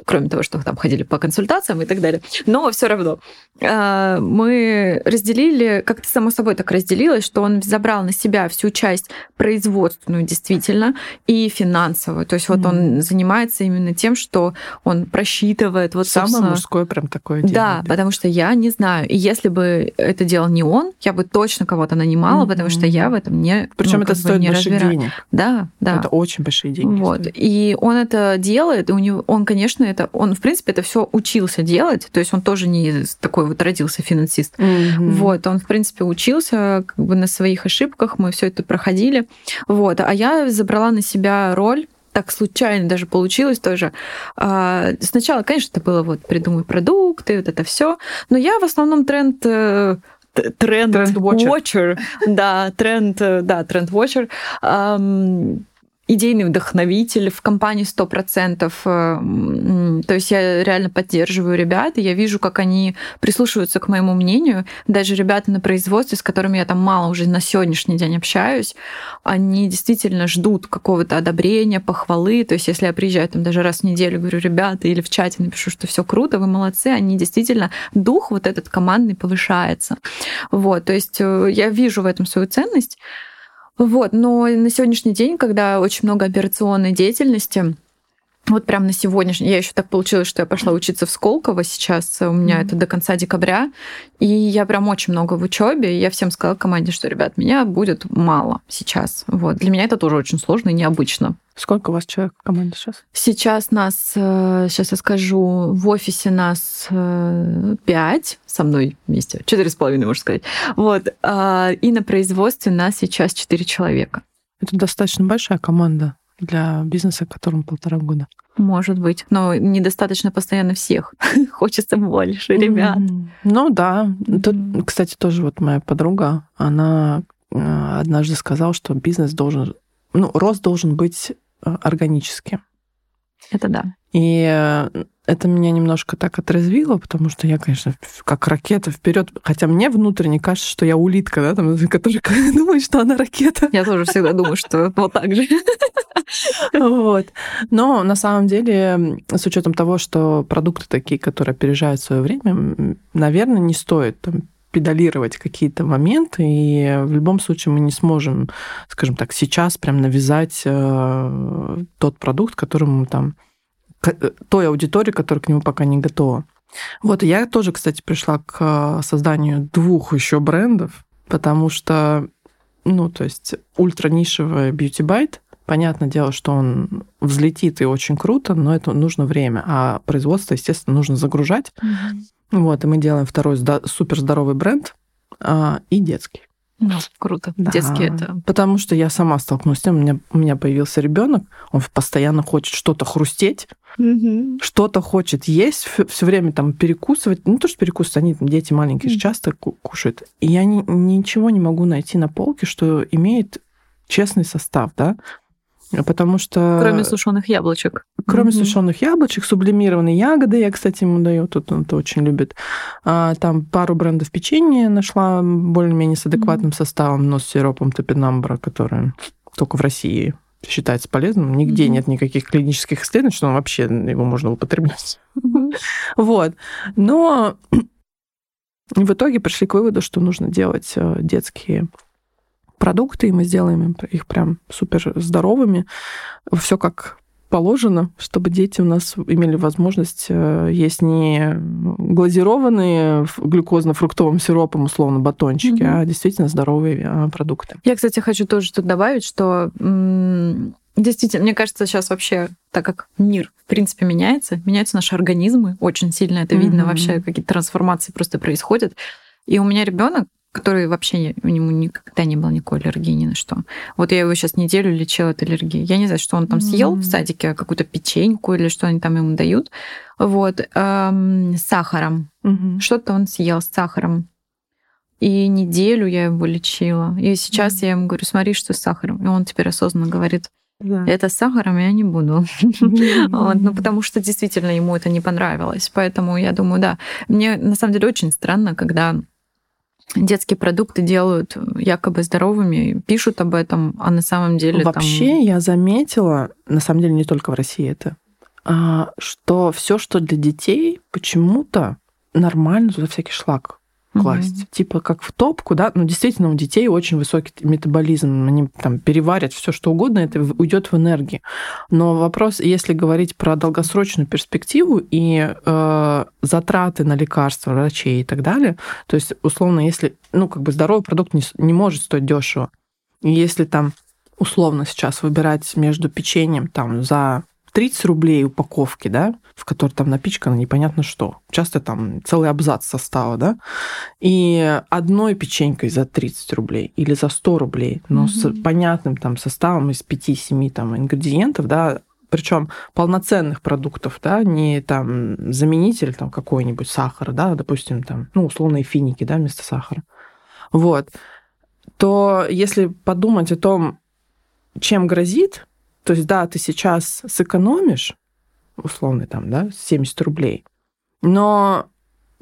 кроме того, что там ходили по консультациям и так далее. Но все равно а, мы разделили, как-то само собой так разделилось, что он забрал на себя всю часть производственную действительно и финансовую. То есть вот mm. он занимается именно тем, что он просчитывает делает. Вот, Самое собственно... мужское прям такое делает. Да, потому что я не знаю. И если бы это делал не он, я бы точно кого-то нанимала, mm-hmm. потому что я в этом не Причем ну, это стоит не больших разбираю. денег. Да, да. Это очень большие деньги. Вот. Стоит. И он это делает, и у него, он, конечно, это, он, в принципе, это все учился делать. То есть он тоже не такой вот родился финансист. Mm-hmm. Вот. Он, в принципе, учился как бы на своих ошибках, мы все это проходили. Вот. А я забрала на себя роль так случайно даже получилось тоже. А, сначала, конечно, это было вот придумай продукты, вот это все, но я в основном тренд э, тренд watcher. да, тренд, э, да, тренд watcher. Идейный вдохновитель в компании 100%. Э, то есть я реально поддерживаю ребят, и я вижу, как они прислушиваются к моему мнению. Даже ребята на производстве, с которыми я там мало уже на сегодняшний день общаюсь, они действительно ждут какого-то одобрения, похвалы. То есть если я приезжаю там даже раз в неделю, говорю, ребята, или в чате напишу, что все круто, вы молодцы, они действительно, дух вот этот командный повышается. Вот, то есть э, я вижу в этом свою ценность. Вот, но на сегодняшний день, когда очень много операционной деятельности, вот прям на сегодняшний, я еще так получилось, что я пошла учиться в Сколково сейчас, у меня mm-hmm. это до конца декабря, и я прям очень много в учебе, и я всем сказала команде, что, ребят, меня будет мало сейчас. Вот. Для меня это тоже очень сложно и необычно. Сколько у вас человек в команде сейчас? Сейчас нас, сейчас э, я скажу, в офисе нас э, пять со мной вместе, четыре с половиной, можно сказать. Вот. А, и на производстве нас сейчас четыре человека. Это достаточно большая команда для бизнеса, которому полтора года. Может быть, но недостаточно постоянно всех. Хочется больше ребят. Mm-hmm. Ну да. Тут, кстати, тоже вот моя подруга, она э, однажды сказала, что бизнес должен, ну, рост должен быть э, органическим. Это да. И э, это меня немножко так отрезвило, потому что я, конечно, как ракета вперед. Хотя мне внутренне кажется, что я улитка, да, там, которая думает, что она ракета. Я тоже всегда думаю, что вот так же. Вот. Но на самом деле, с учетом того, что продукты такие, которые опережают свое время, наверное, не стоит там, педалировать какие-то моменты, и в любом случае мы не сможем, скажем так, сейчас прям навязать э, тот продукт, которому там Э, той аудитории, которая к нему пока не готова. Вот, я тоже, кстати, пришла к э, созданию двух еще брендов, потому что, ну, то есть ультранишевый Beauty Bite, понятное дело, что он взлетит и очень круто, но это нужно время, а производство, естественно, нужно загружать. Mm-hmm. Вот, и мы делаем второй супер здоровый бренд а, и детский. Ну, круто. Да. Детский это. Потому что я сама столкнулась с тем, у меня, у меня появился ребенок, он постоянно хочет что-то хрустеть, угу. что-то хочет есть, все время там перекусывать. Не то, что перекусывать, они там, дети маленькие угу. часто кушают. И я ни, ничего не могу найти на полке, что имеет честный состав, да. Потому что... Кроме сушеных яблочек. Кроме mm-hmm. сушеных яблочек, сублимированные ягоды, я, кстати, ему даю, тут он это очень любит. А, там пару брендов печенья нашла более-менее с адекватным mm-hmm. составом, но с сиропом топинамбра, который только в России считается полезным. Нигде mm-hmm. нет никаких клинических исследований, что он вообще его можно употреблять. Mm-hmm. Вот. Но в итоге пришли к выводу, что нужно делать э, детские продукты, и мы сделаем их прям супер здоровыми. Все как положено, чтобы дети у нас имели возможность э, есть не глазированные глюкозно-фруктовым сиропом, условно, батончики, mm-hmm. а действительно здоровые э, продукты. Я, кстати, хочу тоже тут добавить, что Действительно, мне кажется, сейчас вообще, так как мир, в принципе, меняется, меняются наши организмы, очень сильно это видно, mm-hmm. вообще какие-то трансформации просто происходят. И у меня ребенок, который вообще у него никогда не было никакой аллергии ни на что. Вот я его сейчас неделю лечила от аллергии. Я не знаю, что он там съел mm-hmm. в садике, какую-то печеньку или что они там ему дают. Вот. Эм, с сахаром. Mm-hmm. Что-то он съел с сахаром. И неделю я его лечила. И сейчас mm-hmm. я ему говорю, смотри, что с сахаром. И он теперь осознанно говорит, да. Это с сахаром я не буду. вот, ну, потому что действительно ему это не понравилось. Поэтому я думаю, да. Мне на самом деле очень странно, когда детские продукты делают якобы здоровыми, пишут об этом, а на самом деле Вообще там... я заметила, на самом деле не только в России это, а, что все, что для детей, почему-то нормально туда всякий шлак класть. Угу. Типа как в топку, да, ну действительно у детей очень высокий метаболизм, они там переварят все что угодно, это уйдет в энергии. Но вопрос, если говорить про долгосрочную перспективу и э, затраты на лекарства, врачей и так далее, то есть условно, если, ну как бы здоровый продукт не, не может стоить дешево, если там условно сейчас выбирать между печеньем там за 30 рублей упаковки, да, в которой там напичкано непонятно что. Часто там целый абзац состава, да, и одной печенькой за 30 рублей или за 100 рублей, но mm-hmm. с понятным там составом из 5-7 там ингредиентов, да, причем полноценных продуктов, да, не там заменитель там какой-нибудь сахара, да, допустим, там, ну, условные финики, да, вместо сахара. Вот. То если подумать о том, чем грозит То есть, да, ты сейчас сэкономишь, условно, там, да, 70 рублей, но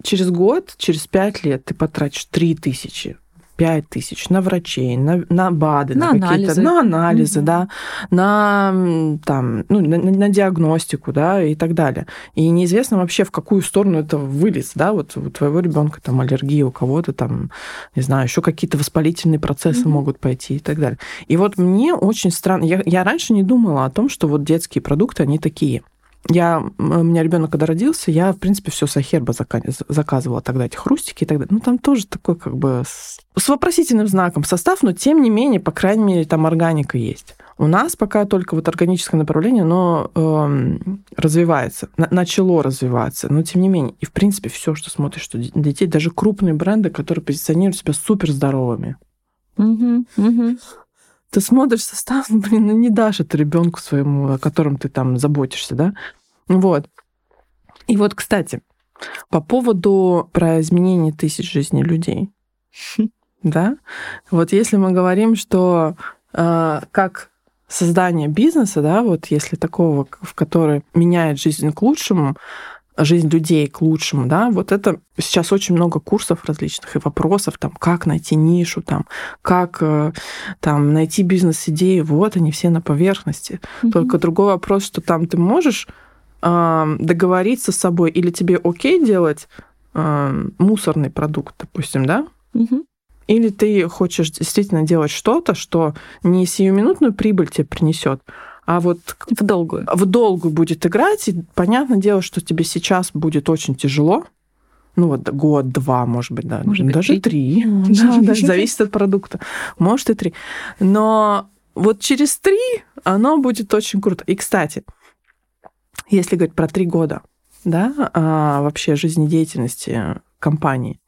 через год, через 5 лет ты потратишь 3 тысячи, 5 тысяч на врачей, на, на БАДы, на, на какие-то, на анализы, угу. да, на, там, ну, на, на диагностику, да, и так далее. И неизвестно вообще, в какую сторону это вылез, да, вот у твоего ребенка там аллергия, у кого-то там, не знаю, еще какие-то воспалительные процессы угу. могут пойти и так далее. И вот мне очень странно, я, я раньше не думала о том, что вот детские продукты, они такие. Я, у меня ребенок, когда родился, я, в принципе, все с Ахерба заказывала тогда, эти хрустики и так далее. Ну, там тоже такой, как бы, с, с вопросительным знаком состав, но, тем не менее, по крайней мере, там органика есть. У нас пока только вот органическое направление, но э, развивается, на, начало развиваться, но тем не менее. И, в принципе, все, что смотришь, что детей, даже крупные бренды, которые позиционируют себя супер здоровыми. Угу, угу ты смотришь состав, блин, ну не дашь это ребенку своему, о котором ты там заботишься, да? Вот. И вот, кстати, по поводу про изменение тысяч жизней людей, да? Вот если мы говорим, что э, как создание бизнеса, да, вот если такого, в который меняет жизнь к лучшему, жизнь людей к лучшему, да, вот это сейчас очень много курсов различных и вопросов, там, как найти нишу, там, как э, там найти бизнес-идеи, вот они все на поверхности. Mm-hmm. Только другой вопрос, что там ты можешь э, договориться с собой, или тебе окей делать э, мусорный продукт, допустим, да? Mm-hmm. Или ты хочешь действительно делать что-то, что не сиюминутную прибыль тебе принесет, а вот в долгую. В долгую будет играть, и понятное дело, что тебе сейчас будет очень тяжело. Ну вот год, два, может быть, да, может даже быть, три. Да, да, зависит от продукта. Может и три. Но вот через три оно будет очень круто. И, кстати, если говорить про три года, да, а вообще жизнедеятельности компании,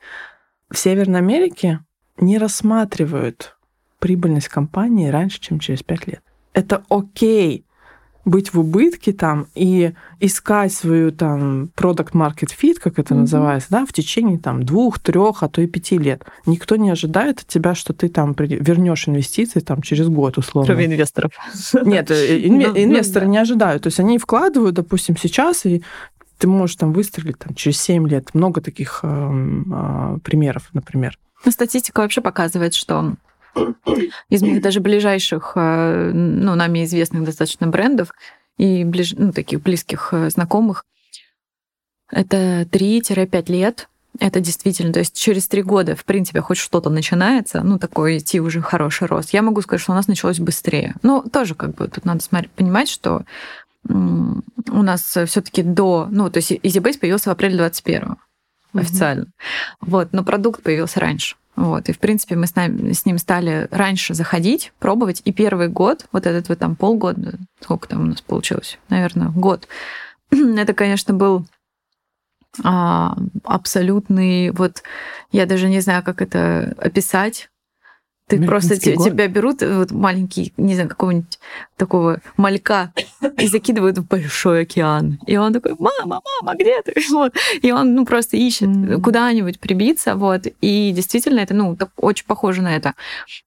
в Северной Америке не рассматривают прибыльность компании раньше, чем через пять лет это окей быть в убытке там и искать свою там product market fit, как это mm-hmm. называется, да, в течение там двух, трех, а то и пяти лет. Никто не ожидает от тебя, что ты там вернешь инвестиции там через год условно. Кроме инвесторов. Нет, э, инве- ну, инвесторы не ожидают. То есть они вкладывают, допустим, сейчас и ты можешь там выстрелить там, через 7 лет. Много таких э, э, примеров, например. Но статистика вообще показывает, что из моих даже ближайших, э, ну, нами известных достаточно брендов и ближ... ну, таких близких э, знакомых, это 3-5 лет. Это действительно, то есть через три года, в принципе, хоть что-то начинается, ну, такой идти уже хороший рост. Я могу сказать, что у нас началось быстрее. Но тоже как бы тут надо смотреть, понимать, что у нас все таки до... Ну, то есть EasyBase появился в апреле 21 официально. Mm-hmm. Вот, но продукт появился раньше. Вот. И, в принципе, мы с, нами, с ним стали раньше заходить, пробовать. И первый год, вот этот вот там полгода, сколько там у нас получилось? Наверное, год. Это, конечно, был а, абсолютный, вот я даже не знаю, как это описать, ты просто те, тебя берут, вот маленький, не знаю, какого-нибудь такого малька и закидывают в большой океан. И он такой, мама, мама, где ты? Вот. И он ну, просто ищет mm-hmm. куда-нибудь прибиться. Вот. И действительно это ну, очень похоже на это.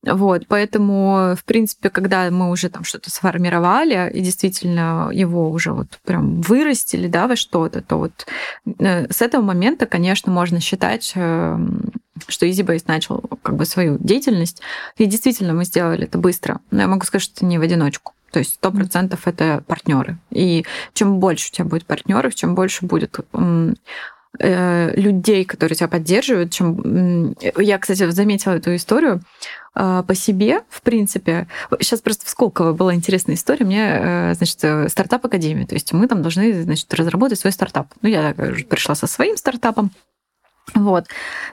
Вот. Поэтому, в принципе, когда мы уже там что-то сформировали и действительно его уже вот прям вырастили да, во что-то, то вот э, с этого момента, конечно, можно считать эм, что EasyBase начал как бы свою деятельность. И действительно, мы сделали это быстро. Но я могу сказать, что это не в одиночку. То есть сто процентов это партнеры. И чем больше у тебя будет партнеров, чем больше будет э, людей, которые тебя поддерживают, чем я, кстати, заметила эту историю э, по себе, в принципе. Сейчас просто в Сколково была интересная история. Мне, э, значит, стартап академия. То есть мы там должны, значит, разработать свой стартап. Ну, я пришла со своим стартапом. Вот.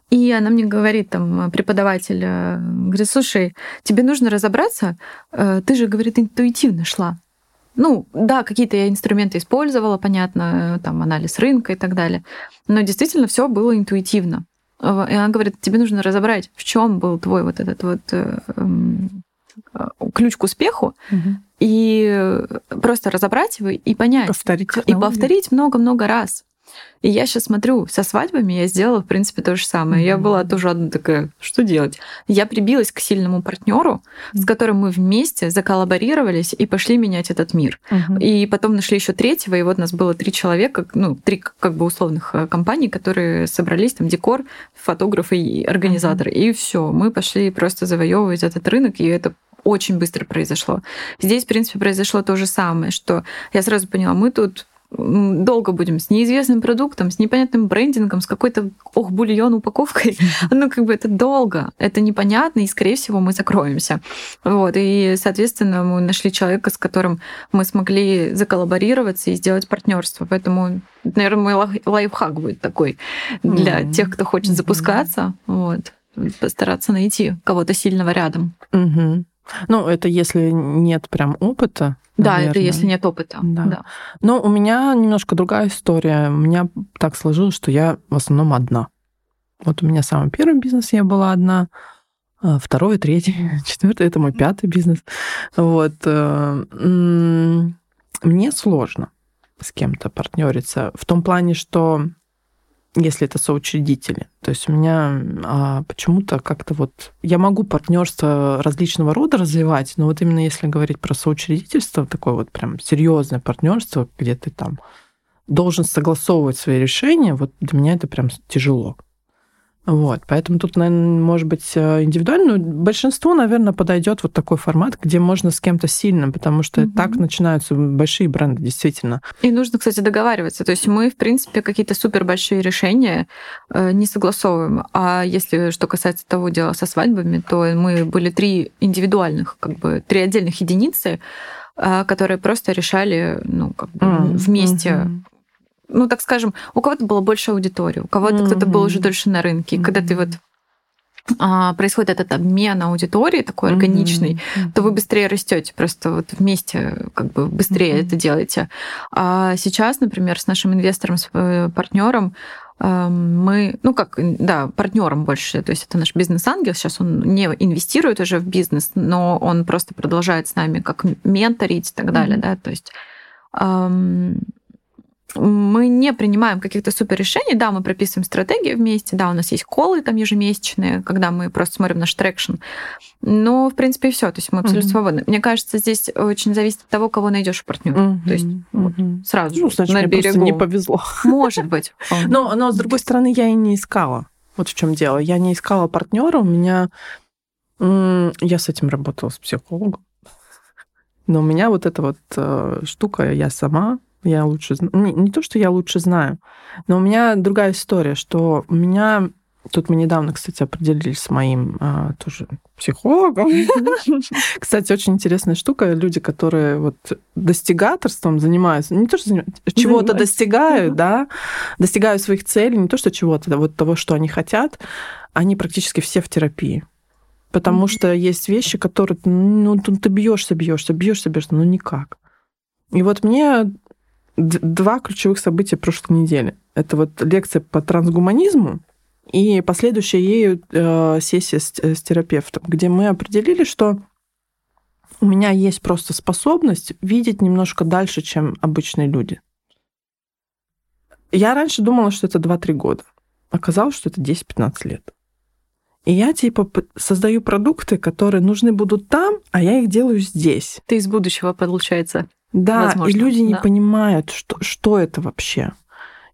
И она мне говорит, там, преподаватель, э, говорит, слушай, тебе нужно разобраться, э, ты же, говорит, интуитивно шла. Ну, да, какие-то я инструменты использовала, понятно, там, анализ рынка и так далее. Но действительно все было интуитивно. И она говорит, тебе нужно разобрать, в чем был твой вот этот вот э, эм, ключ к успеху, угу. и просто разобрать его и понять. Повторить. И повторить много-много раз. И я сейчас смотрю, со свадьбами я сделала, в принципе, то же самое. Mm-hmm. Я была тоже одна такая, что делать? Я прибилась к сильному партнеру, mm-hmm. с которым мы вместе заколлаборировались и пошли менять этот мир. Mm-hmm. И потом нашли еще третьего, и вот у нас было три человека, ну, три как бы условных э, компаний, которые собрались, там, декор, фотографы и организаторы. Mm-hmm. И все, мы пошли просто завоевывать этот рынок, и это очень быстро произошло. Здесь, в принципе, произошло то же самое, что я сразу поняла, мы тут долго будем с неизвестным продуктом, с непонятным брендингом, с какой-то, ох, бульон упаковкой. Ну, как бы это долго, это непонятно, и, скорее всего, мы закроемся. Вот, и, соответственно, мы нашли человека, с которым мы смогли заколлаборироваться и сделать партнерство. Поэтому, наверное, мой лайфхак будет такой для mm-hmm. тех, кто хочет запускаться. Вот, постараться найти кого-то сильного рядом. Mm-hmm. Ну, это если нет прям опыта. Да, это если нет опыта. Да. да. Но у меня немножко другая история. У меня так сложилось, что я в основном одна. Вот у меня самый первый бизнес я была одна, а второй, третий, четвертый это мой пятый бизнес. Вот э, мне сложно с кем-то партнериться в том плане, что если это соучредители. То есть у меня а, почему-то как-то вот... Я могу партнерство различного рода развивать, но вот именно если говорить про соучредительство, такое вот прям серьезное партнерство, где ты там должен согласовывать свои решения, вот для меня это прям тяжело. Вот, поэтому тут, наверное, может быть э, индивидуально, но большинству, наверное, подойдет вот такой формат, где можно с кем-то сильным, потому что mm так начинаются большие бренды, действительно. И нужно, кстати, договариваться. То есть мы, в принципе, какие-то супер большие решения э, не согласовываем. А если что касается того дела со свадьбами, то мы были три индивидуальных, как бы три отдельных единицы, э, которые просто решали, ну, как бы mm вместе mm-hmm ну, так скажем, у кого-то было больше аудитории, у кого-то mm-hmm. кто-то был уже дольше на рынке. Mm-hmm. Когда ты вот а, происходит этот обмен аудитории такой органичный, mm-hmm. то вы быстрее растете, просто вот вместе как бы быстрее mm-hmm. это делаете. А сейчас, например, с нашим инвестором, с э, партнером эм, мы, ну как, да, партнером больше, то есть это наш бизнес-ангел, сейчас он не инвестирует уже в бизнес, но он просто продолжает с нами как менторить и так далее, mm-hmm. да, то есть эм, мы не принимаем каких-то супер решений, да, мы прописываем стратегии вместе, да, у нас есть call ы там ежемесячные, когда мы просто смотрим наш traction, но, в принципе, и все, то есть мы абсолютно mm-hmm. свободны. Мне кажется, здесь очень зависит от того, кого найдешь в партнера. Mm-hmm. То есть вот, сразу ну, значит, на мне берегу. не повезло. Может быть. Но, но, с другой стороны, я и не искала. Вот в чем дело. Я не искала партнера, у меня... Я с этим работала с психологом. Но у меня вот эта вот э, штука, я сама я лучше знаю. Не, не то, что я лучше знаю, но у меня другая история, что у меня Тут мы недавно, кстати, определились с моим а, тоже психологом. Кстати, очень интересная штука. Люди, которые вот достигаторством занимаются, не то, что чего-то достигают, да, достигают своих целей, не то, что чего-то, вот того, что они хотят, они практически все в терапии. Потому что есть вещи, которые, ну, ты бьешься, бьешься, бьешься, бьешься, но никак. И вот мне два ключевых события прошлой недели. Это вот лекция по трансгуманизму и последующая ею э, сессия с, с терапевтом, где мы определили, что у меня есть просто способность видеть немножко дальше, чем обычные люди. Я раньше думала, что это 2-3 года. Оказалось, что это 10-15 лет. И я типа создаю продукты, которые нужны будут там, а я их делаю здесь. Ты из будущего, получается. Да, Возможно, и люди да. не понимают, что, что это вообще.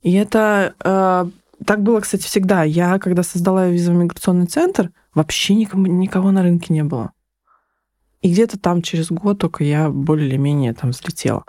И это э, так было, кстати, всегда. Я, когда создала визово-миграционный центр, вообще никому, никого на рынке не было. И где-то там через год только я более-менее там взлетела.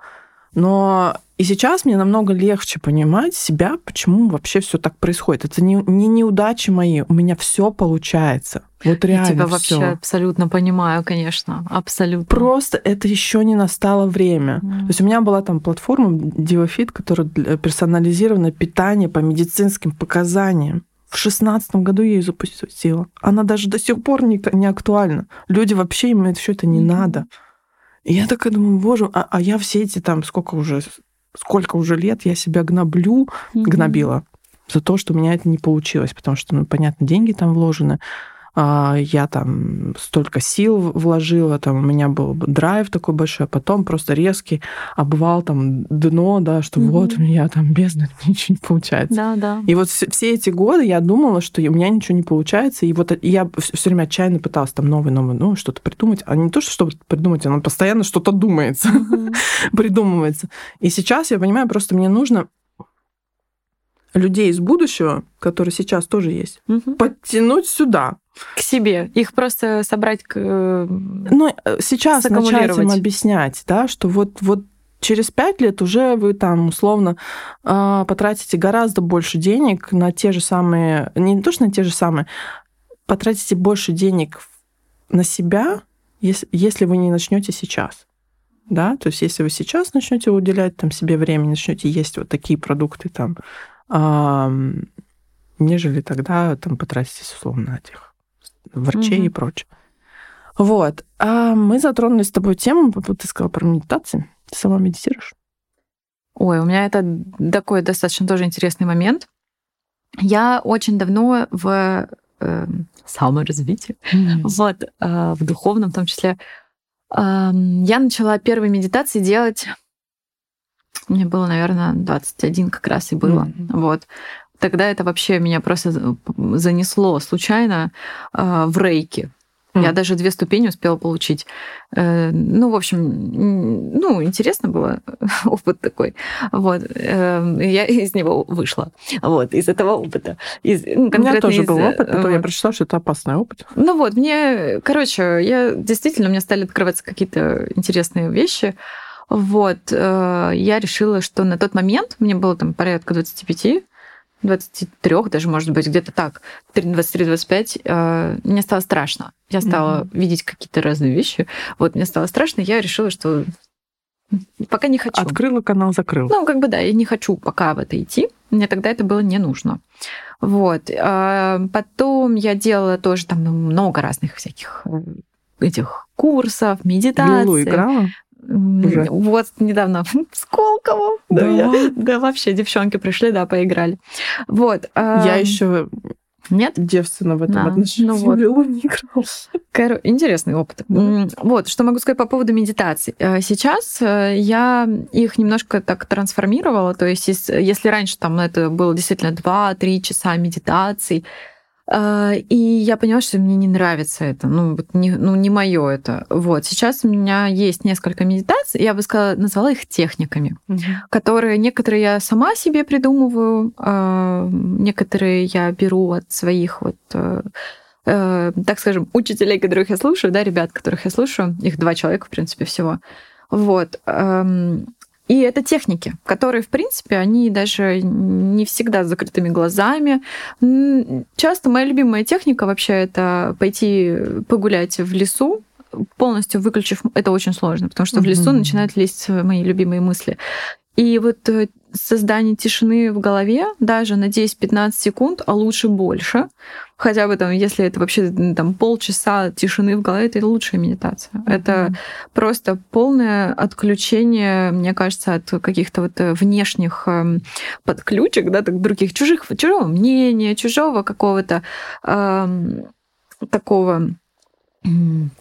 Но и сейчас мне намного легче понимать себя, почему вообще все так происходит. Это не, не неудачи мои, у меня все получается. Вот реально. Я тебя вообще абсолютно понимаю, конечно, абсолютно. Просто это еще не настало время. Mm. То есть у меня была там платформа DivaFit, которая персонализированное питание по медицинским показаниям. В шестнадцатом году я ее запустила. Она даже до сих пор не, не актуальна. Люди вообще им все это не mm. надо. И я такая думаю, боже, а, а я все эти там сколько уже, сколько уже лет я себя гноблю, mm-hmm. гнобила за то, что у меня это не получилось, потому что, ну, понятно, деньги там вложены. А, я там столько сил вложила, там у меня был драйв такой большой, а потом просто резкий обвал там дно, да, что mm-hmm. вот у меня там бездна, ничего не получается. Да, да. И вот все эти годы я думала, что у меня ничего не получается, и вот я все время отчаянно пыталась там новый, новый, ну, что-то придумать, а не то, что что-то придумать, оно постоянно что-то думается, mm-hmm. придумывается. И сейчас я понимаю, просто мне нужно людей из будущего, которые сейчас тоже есть, угу. подтянуть сюда. К себе. Их просто собрать к... Э, ну, э, сейчас начать им объяснять, да, что вот, вот через пять лет уже вы там условно э, потратите гораздо больше денег на те же самые, не то что на те же самые, потратите больше денег на себя, если, если вы не начнете сейчас. Да, то есть если вы сейчас начнете уделять там себе время, начнете есть вот такие продукты там нежели тогда там потратить условно этих врачей угу. и прочее. Вот. А мы затронули с тобой тему, ты сказала про медитацию. Ты сама медитируешь? Ой, у меня это такой достаточно тоже интересный момент. Я очень давно в э, саморазвитии, mm-hmm. вот, э, в духовном в том числе, э, я начала первые медитации делать мне было, наверное, 21 как раз и было. Mm-hmm. Вот. Тогда это вообще меня просто занесло случайно э, в рейки. Mm. Я даже две ступени успела получить. Э, ну, в общем, ну, интересно было, опыт такой. Вот. Э, я из него вышла. Вот, из этого опыта. Из, ну, У меня тоже из, был опыт, а вот. я прочитала, что это опасный опыт. Ну вот, мне, короче, я действительно, у меня стали открываться какие-то интересные вещи. Вот, э, я решила, что на тот момент, мне было там порядка 25, 23 даже, может быть, где-то так, 23-25, э, мне стало страшно. Я стала mm-hmm. видеть какие-то разные вещи. Вот, мне стало страшно, я решила, что пока не хочу. Открыла канал, закрыл. Ну, как бы да, я не хочу пока в это идти. Мне тогда это было не нужно. Вот. А потом я делала тоже там много разных всяких э, этих курсов, медитаций. Лилу играла? Уже. Вот недавно в Сколково. Да. Да, я, да, вообще девчонки пришли, да, поиграли. Вот. Я еще нет? Девственно в этом да. отношении. Ну вот. не играл. Кор... Интересный опыт. Да. Вот, что могу сказать по поводу медитации. Э, сейчас э, я их немножко так трансформировала. То есть, если раньше там это было действительно 2-3 часа медитаций, а, и я поняла, что мне не нравится это, ну, вот не, ну, не мое это. Вот. Сейчас у меня есть несколько медитаций, я бы сказала, назвала их техниками, угу. которые некоторые я сама себе придумываю, а, некоторые я беру от своих вот э, э, так скажем, учителей, которых я слушаю, да, ребят, которых я слушаю, их два человека, в принципе, всего. Вот. И это техники, которые, в принципе, они даже не всегда с закрытыми глазами. Часто моя любимая техника вообще это пойти погулять в лесу, полностью выключив, это очень сложно, потому что в лесу начинают лезть мои любимые мысли. И вот э, создание тишины в голове даже на 10-15 секунд, а лучше больше, хотя бы там, если это вообще там полчаса тишины в голове, это лучшая медитация. Mm-hmm. Это просто полное отключение, мне кажется, от каких-то вот э, внешних эм, подключек, да, так, других чужих, чужого мнения, чужого какого-то эм, такого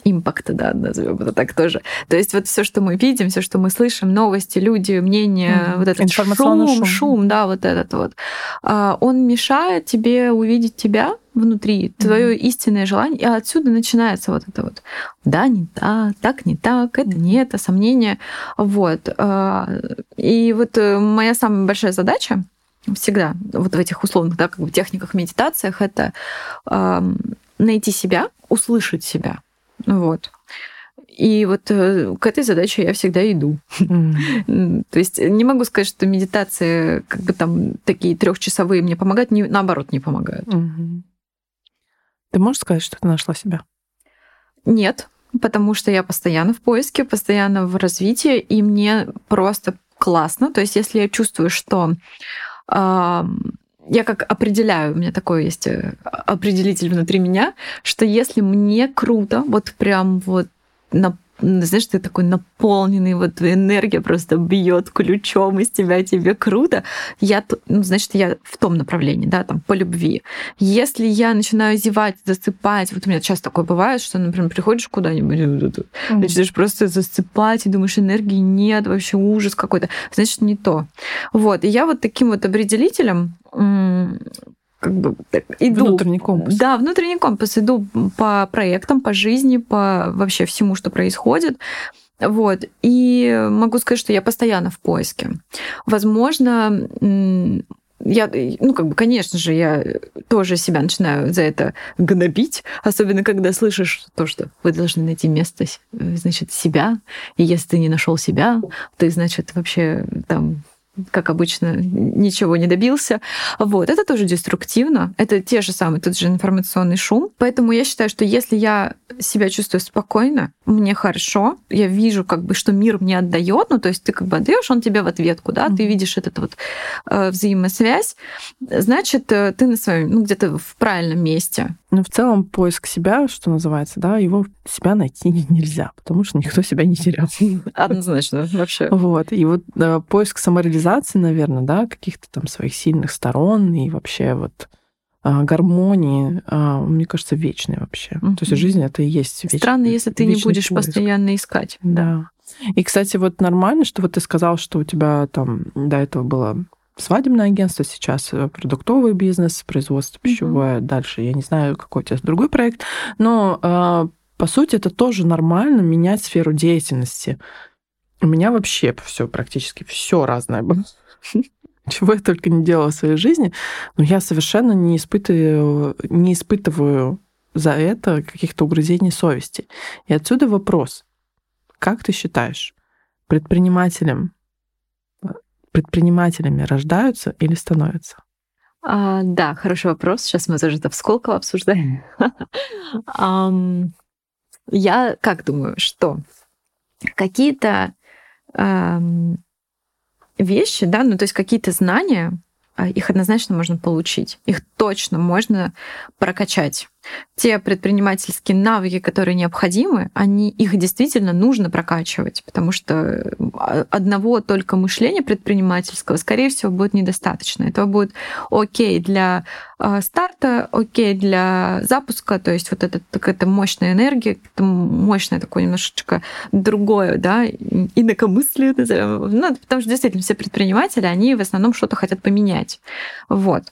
импакта, да, назовем это так тоже. То есть вот все, что мы видим, все, что мы слышим, новости, люди, мнения, mm-hmm. вот этот шум, шум, шум, да, вот этот вот, а, он мешает тебе увидеть тебя внутри, mm-hmm. твое истинное желание, и отсюда начинается вот это вот, да, не так, так не так, это не это, сомнение, вот. А, и вот э, моя самая большая задача всегда вот в этих условных, да, как бы техниках, медитациях, это найти себя, услышать себя. Вот. И вот э, к этой задаче я всегда иду. Mm. То есть не могу сказать, что медитации, как бы там такие трехчасовые мне помогают, не, наоборот, не помогают. Ты можешь сказать, что ты нашла себя? Нет, потому что я постоянно в поиске, постоянно в развитии, и мне просто классно. То есть если я чувствую, что я как определяю, у меня такой есть э, определитель внутри меня, что если мне круто, вот прям вот на знаешь, ты такой наполненный, вот энергия просто бьет ключом из тебя, тебе круто. Я, ну, значит, я в том направлении, да, там, по любви. Если я начинаю зевать, засыпать, вот у меня часто такое бывает, что, например, приходишь куда-нибудь, mm-hmm. начинаешь просто засыпать и думаешь, энергии нет, вообще ужас какой-то, значит, не то. Вот, и я вот таким вот определителем как бы иду. Внутренний компас. Да, внутренний компас. Иду по проектам, по жизни, по вообще всему, что происходит. Вот. И могу сказать, что я постоянно в поиске. Возможно, я, ну, как бы, конечно же, я тоже себя начинаю за это гнобить, особенно когда слышишь то, что вы должны найти место, значит, себя, и если ты не нашел себя, ты, значит, вообще там как обычно, ничего не добился. Вот, это тоже деструктивно. Это те же самые, тот же информационный шум. Поэтому я считаю, что если я себя чувствую спокойно, мне хорошо, я вижу, как бы, что мир мне отдает, ну, то есть ты как бы отдаешь, он тебе в ответку, да, mm-hmm. ты видишь этот вот э, взаимосвязь, значит, э, ты на своем, ну, где-то в правильном месте. Ну, в целом, поиск себя, что называется, да, его себя найти нельзя, потому что никто себя не терял. Однозначно, вообще. Вот. И вот э, поиск самореализации, наверное, да, каких-то там своих сильных сторон и вообще вот а, гармонии, а, мне кажется, вечной вообще. Mm-hmm. То есть жизнь это и есть вечный, Странно, если ты не будешь поиск. постоянно искать. Да. И, кстати, вот нормально, что вот ты сказал, что у тебя там до этого было свадебное агентство, сейчас э, продуктовый бизнес, производство пищевое, mm-hmm. дальше я не знаю, какой у тебя другой проект, но э, по сути это тоже нормально менять сферу деятельности. У меня вообще все практически все разное было. Чего я только не делала в своей жизни, но я совершенно не испытываю, не испытываю за это каких-то угрызений совести. И отсюда вопрос. Как ты считаешь, предпринимателем предпринимателями рождаются или становятся? А, да, хороший вопрос. Сейчас мы тоже это в Сколково обсуждаем. Я как думаю, что какие-то вещи, да, ну то есть какие-то знания, а, их однозначно можно получить, их точно можно прокачать те предпринимательские навыки, которые необходимы, они, их действительно нужно прокачивать, потому что а, одного только мышления предпринимательского, скорее всего, будет недостаточно. Этого будет окей для а, старта, окей для запуска, то есть вот эта какая-то мощная энергия, это мощное такое немножечко другое, да, инакомыслие, ну, потому что действительно все предприниматели, они в основном что-то хотят поменять. Вот.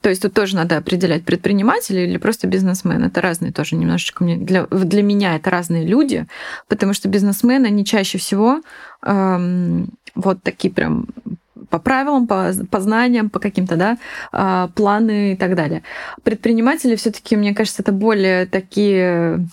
То есть тут тоже надо определять предпринимателя или просто бизнес бизнесмен. Это разные тоже немножечко мне для, для меня это разные люди, потому что бизнесмены, они чаще всего эм, вот такие прям по правилам, по, по знаниям, по каким-то, да, э, планы и так далее. Предприниматели все-таки, мне кажется, это более такие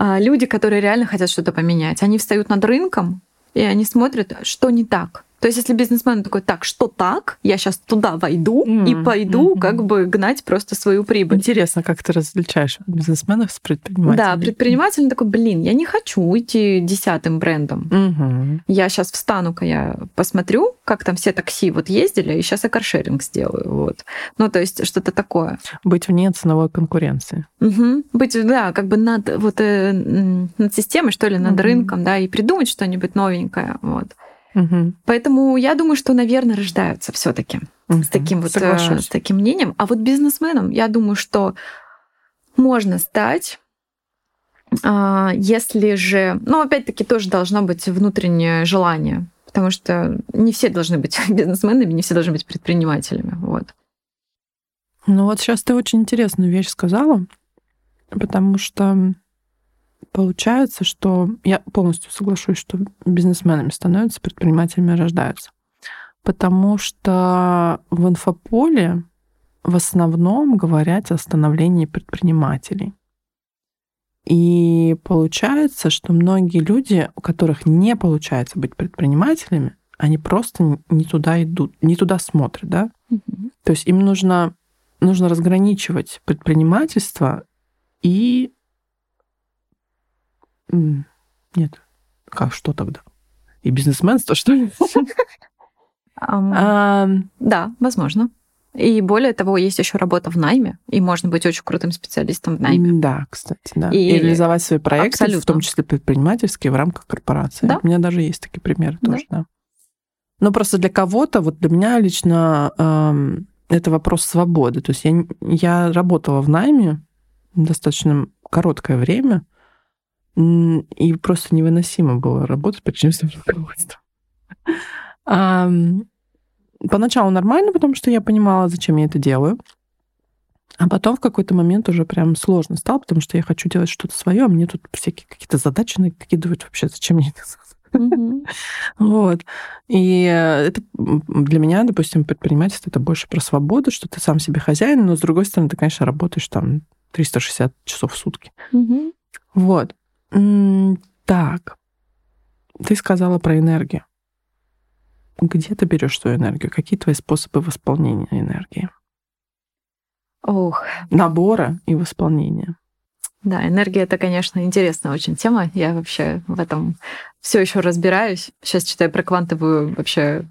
э, люди, которые реально хотят что-то поменять. Они встают над рынком, и они смотрят, что не так то есть, если бизнесмен такой, так, что так, я сейчас туда войду mm-hmm. и пойду mm-hmm. как бы гнать просто свою прибыль. Интересно, как ты различаешь бизнесменов с предпринимателями? Да, предприниматель такой, блин, я не хочу уйти десятым брендом. Mm-hmm. Я сейчас встану-ка, я посмотрю, как там все такси вот ездили, и сейчас я каршеринг сделаю. Вот. Ну, то есть, что-то такое. Быть вне ценовой конкуренции. Угу. Быть, да, как бы над, вот, э, над системой, что ли, над угу. рынком, да, и придумать что-нибудь новенькое. Вот. Угу. Поэтому я думаю, что, наверное, рождаются все-таки угу. с таким вот э, с таким мнением. А вот бизнесменом, я думаю, что можно стать, а, если же, ну, опять-таки, тоже должно быть внутреннее желание, потому что не все должны быть бизнесменами, не все должны быть предпринимателями. Вот. Ну вот сейчас ты очень интересную вещь сказала, потому что Получается, что я полностью соглашусь, что бизнесменами становятся, предпринимателями рождаются. Потому что в инфополе в основном говорят о становлении предпринимателей. И получается, что многие люди, у которых не получается быть предпринимателями, они просто не туда идут, не туда смотрят, да? Угу. То есть им нужно, нужно разграничивать предпринимательство и нет. Как, что тогда? И бизнесменство, что ли? да, возможно. И более того, есть еще работа в найме, и можно быть очень крутым специалистом в найме. Да, кстати, да. И, и реализовать свои проекты, Абсолютно. в том числе предпринимательские, в рамках корпорации. Да. У меня даже есть такие примеры да. тоже, да. Но просто для кого-то, вот для меня лично эм, это вопрос свободы. То есть я, я работала в найме достаточно короткое время, и просто невыносимо было работать под чьим-то руководством. Поначалу нормально, потому что я понимала, зачем я это делаю. А потом в какой-то момент уже прям сложно стало, потому что я хочу делать что-то свое, а мне тут всякие какие-то задачи накидывают вообще, зачем мне это Вот. И это для меня, допустим, предпринимательство это больше про свободу, что ты сам себе хозяин, но с другой стороны, ты, конечно, работаешь там 360 часов в сутки. Вот. Так. Ты сказала про энергию. Где ты берешь свою энергию? Какие твои способы восполнения энергии? Ох. Набора и восполнения. Да, энергия это, конечно, интересная очень тема. Я вообще в этом все еще разбираюсь. Сейчас читаю про квантовую вообще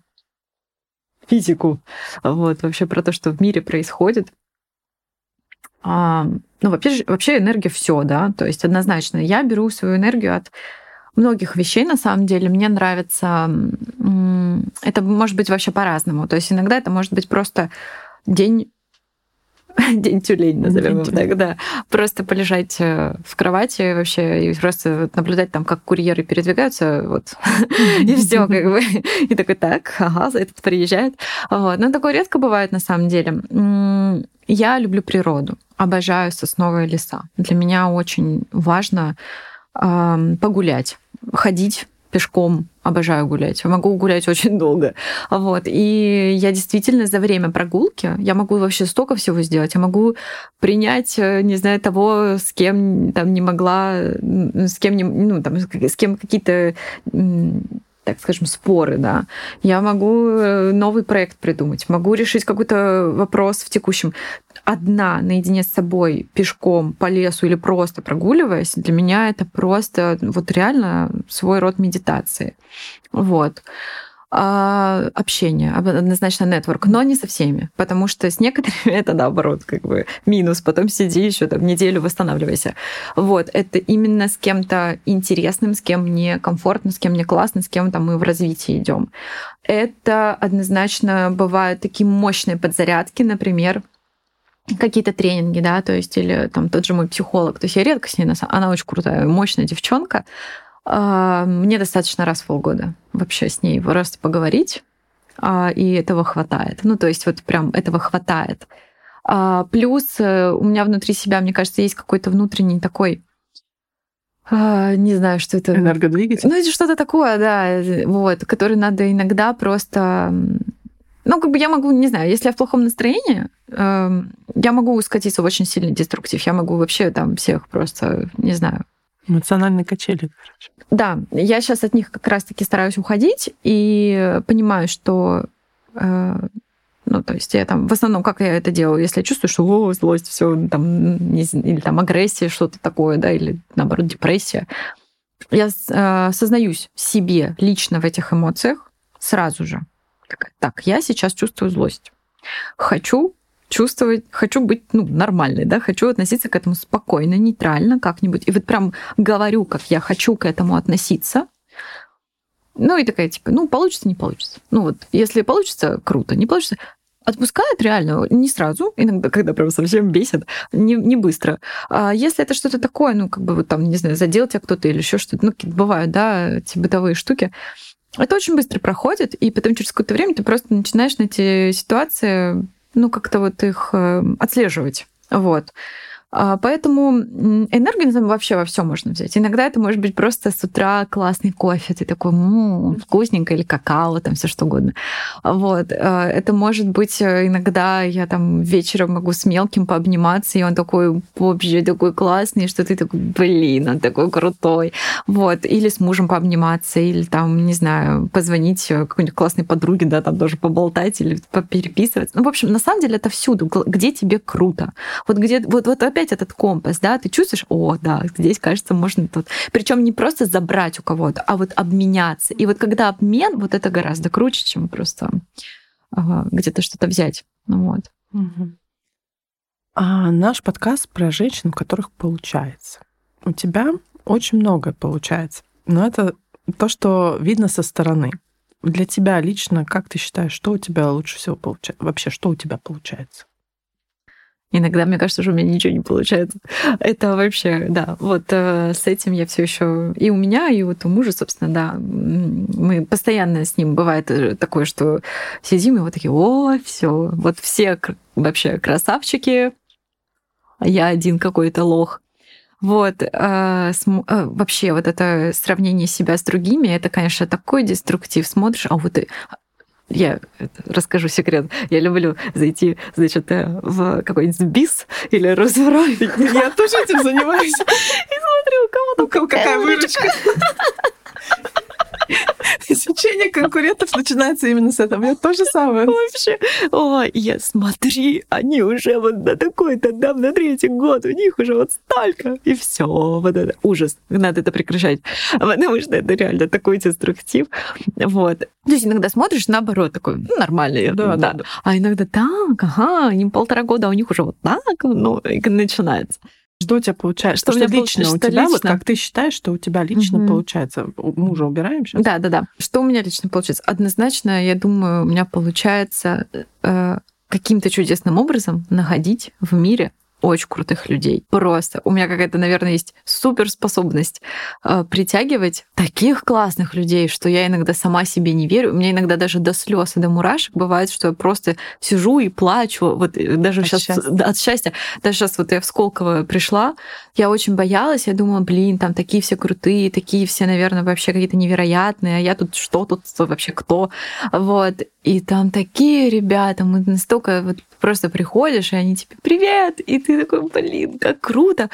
физику. Вот, вообще про то, что в мире происходит. Ну, вообще, вообще энергия все, да. То есть однозначно я беру свою энергию от многих вещей, на самом деле. Мне нравится... Это может быть вообще по-разному. То есть иногда это может быть просто день День тюлень, назовем его так, да. Просто полежать э, в кровати вообще и просто наблюдать там, как курьеры передвигаются, вот, и все как бы. И такой, так, ага, этот приезжает. Вот. Но такое редко бывает на самом деле. Я люблю природу, обожаю сосновые леса. Для меня очень важно погулять, ходить пешком, обожаю гулять. Могу гулять очень долго. Вот. И я действительно за время прогулки, я могу вообще столько всего сделать. Я могу принять, э, не знаю, того, с кем там не могла, с кем не, ну, там, с кем какие-то так скажем, споры, да. Я могу э, новый проект придумать, могу решить какой-то вопрос в текущем. Одна, наедине с собой, пешком по лесу или просто прогуливаясь, для меня это просто вот реально свой род медитации. Вот. А, общение, однозначно нетворк, но не со всеми, потому что с некоторыми это наоборот как бы минус, потом сиди еще там неделю восстанавливайся. Вот, это именно с кем-то интересным, с кем мне комфортно, с кем мне классно, с кем там мы в развитии идем. Это однозначно бывают такие мощные подзарядки, например, какие-то тренинги, да, то есть или там тот же мой психолог, то есть я редко с ней, она очень крутая, мощная девчонка, а, мне достаточно раз в полгода вообще с ней просто поговорить, а, и этого хватает. Ну, то есть вот прям этого хватает. А, плюс э, у меня внутри себя, мне кажется, есть какой-то внутренний такой не знаю, что это. Энергодвигатель? Ну, это что-то такое, да, вот, который надо иногда просто... Ну, как бы я могу, не знаю, если я в плохом настроении, эм, я могу скатиться в очень сильный деструктив. Я могу вообще там всех просто, не знаю, Эмоциональные качели, короче. Да, я сейчас от них как раз-таки стараюсь уходить и понимаю, что э, ну, то есть я там, в основном, как я это делаю, если я чувствую, что о, злость, все там, не, или там агрессия, что-то такое, да, или наоборот депрессия, я э, сознаюсь себе лично в этих эмоциях сразу же. Так, я сейчас чувствую злость. Хочу чувствовать, хочу быть ну, нормальной, да, хочу относиться к этому спокойно, нейтрально как-нибудь. И вот прям говорю, как я хочу к этому относиться. Ну и такая, типа, ну, получится, не получится. Ну вот, если получится, круто, не получится, отпускает реально не сразу, иногда, когда прям совсем бесит, не, не быстро. А если это что-то такое, ну, как бы вот там, не знаю, задел тебя кто-то или еще что-то, ну, бывают, да, эти бытовые штуки, это очень быстро проходит, и потом через какое-то время ты просто начинаешь на эти ситуации ну, как-то вот их э, отслеживать. Вот. А, поэтому энергию вообще во все можно взять. Иногда это может быть просто с утра классный кофе, ты такой, м-м, вкусненько, или какао, там все что угодно. Вот. А, это может быть э, иногда я там вечером могу с мелким пообниматься, и он такой вообще такой классный, что ты такой, блин, он такой крутой. Вот. Или с мужем пообниматься, или там, не знаю, позвонить э, какой-нибудь классной подруге, да, там тоже поболтать или попереписываться. Ну, в общем, на самом деле это всюду, где тебе круто. Вот где, вот, вот опять опять этот компас, да, ты чувствуешь, о, да, здесь, кажется, можно тут. Причем не просто забрать у кого-то, а вот обменяться. И вот когда обмен, вот это гораздо круче, чем просто ага, где-то что-то взять. Ну вот. А наш подкаст про женщин, у которых получается. У тебя очень многое получается, но это то, что видно со стороны. Для тебя лично, как ты считаешь, что у тебя лучше всего получается? Вообще, что у тебя получается? Иногда мне кажется, что у меня ничего не получается. Это вообще, да, вот э, с этим я все еще и у меня, и вот у мужа, собственно, да, мы постоянно с ним бывает э, такое, что сидим и вот такие, о, все, вот все вообще красавчики, я один какой-то лох. Вот, э, см, э, вообще вот это сравнение себя с другими, это, конечно, такой деструктив. Смотришь, а вот я расскажу секрет. Я люблю зайти, значит, э, в какой-нибудь бис или Розерой. Я тоже этим занимаюсь. И смотрю, у кого-то какая выручка. Сечение конкурентов начинается именно с этого. Я тоже самое. Вообще. Ой, я смотри, они уже вот на такой-то, да, на третий год, у них уже вот столько. И все, вот это ужас. Надо это прекращать. Потому что это реально такой деструктив. Вот. То есть иногда смотришь, наоборот, такой, ну, нормальный. Да, да. да. А иногда так, ага, им полтора года, а у них уже вот так, ну, и начинается. Что у тебя получается? Что, что у тебя лично у тебя, лично? вот как ты считаешь, что у тебя лично угу. получается? Мужа убираем сейчас? Да, да, да. Что у меня лично получается? Однозначно, я думаю, у меня получается э, каким-то чудесным образом находить в мире очень крутых людей. Просто. У меня какая-то, наверное, есть суперспособность э, притягивать таких классных людей, что я иногда сама себе не верю. У меня иногда даже до слез и до мурашек бывает, что я просто сижу и плачу. Вот э, даже от сейчас счастья. От счастья. Даже сейчас вот я в Сколково пришла, я очень боялась, я думала, блин, там такие все крутые, такие все, наверное, вообще какие-то невероятные, а я тут что тут вообще кто? Вот. И там такие ребята, мы настолько вот просто приходишь, и они тебе привет, и ты такой, блин, как круто.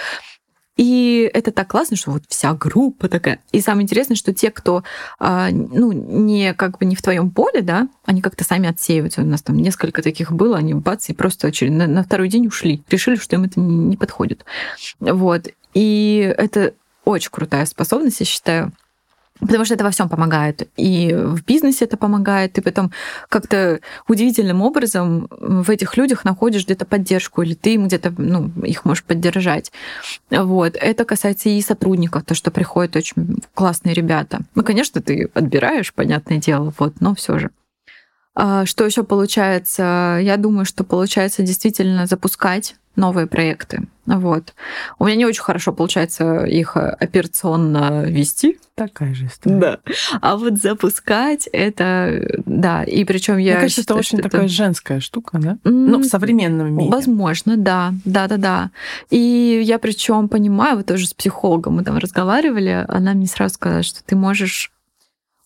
И это так классно, что вот вся группа такая. И самое интересное, что те, кто а, ну, не как бы не в твоем поле, да, они как-то сами отсеиваются. У нас там несколько таких было, они бац, и просто через, на, на второй день ушли. Решили, что им это не подходит. Вот. И это очень крутая способность, я считаю. Потому что это во всем помогает. И в бизнесе это помогает, и потом как-то удивительным образом в этих людях находишь где-то поддержку, или ты им где-то ну, их можешь поддержать. Вот. Это касается и сотрудников, то, что приходят очень классные ребята. Ну, конечно, ты отбираешь, понятное дело, вот, но все же. А что еще получается? Я думаю, что получается действительно запускать новые проекты. Вот. У меня не очень хорошо получается их операционно вести. Такая же история. Да. А вот запускать это, да. И причем я. Мне кажется, считаю, это очень такая это... женская штука, да? Mm, ну, в современном мире. Возможно, да. Да, да, да. И я причем понимаю, вот тоже с психологом мы там разговаривали, она мне сразу сказала, что ты можешь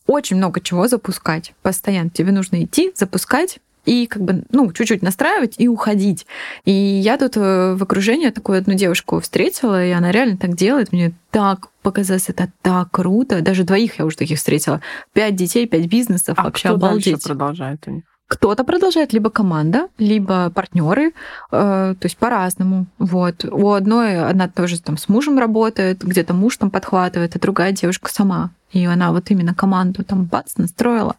очень много чего запускать постоянно. Тебе нужно идти, запускать, и как бы, ну, чуть-чуть настраивать и уходить. И я тут э, в окружении такую одну девушку встретила, и она реально так делает. Мне так показалось, это так круто. Даже двоих я уже таких встретила. Пять детей, пять бизнесов. А вообще кто обалдеть. продолжает у них? Кто-то продолжает либо команда, либо партнеры, э, то есть по-разному. Вот. У одной она тоже там с мужем работает, где-то муж там подхватывает, а другая девушка сама. И она вот именно команду там бац настроила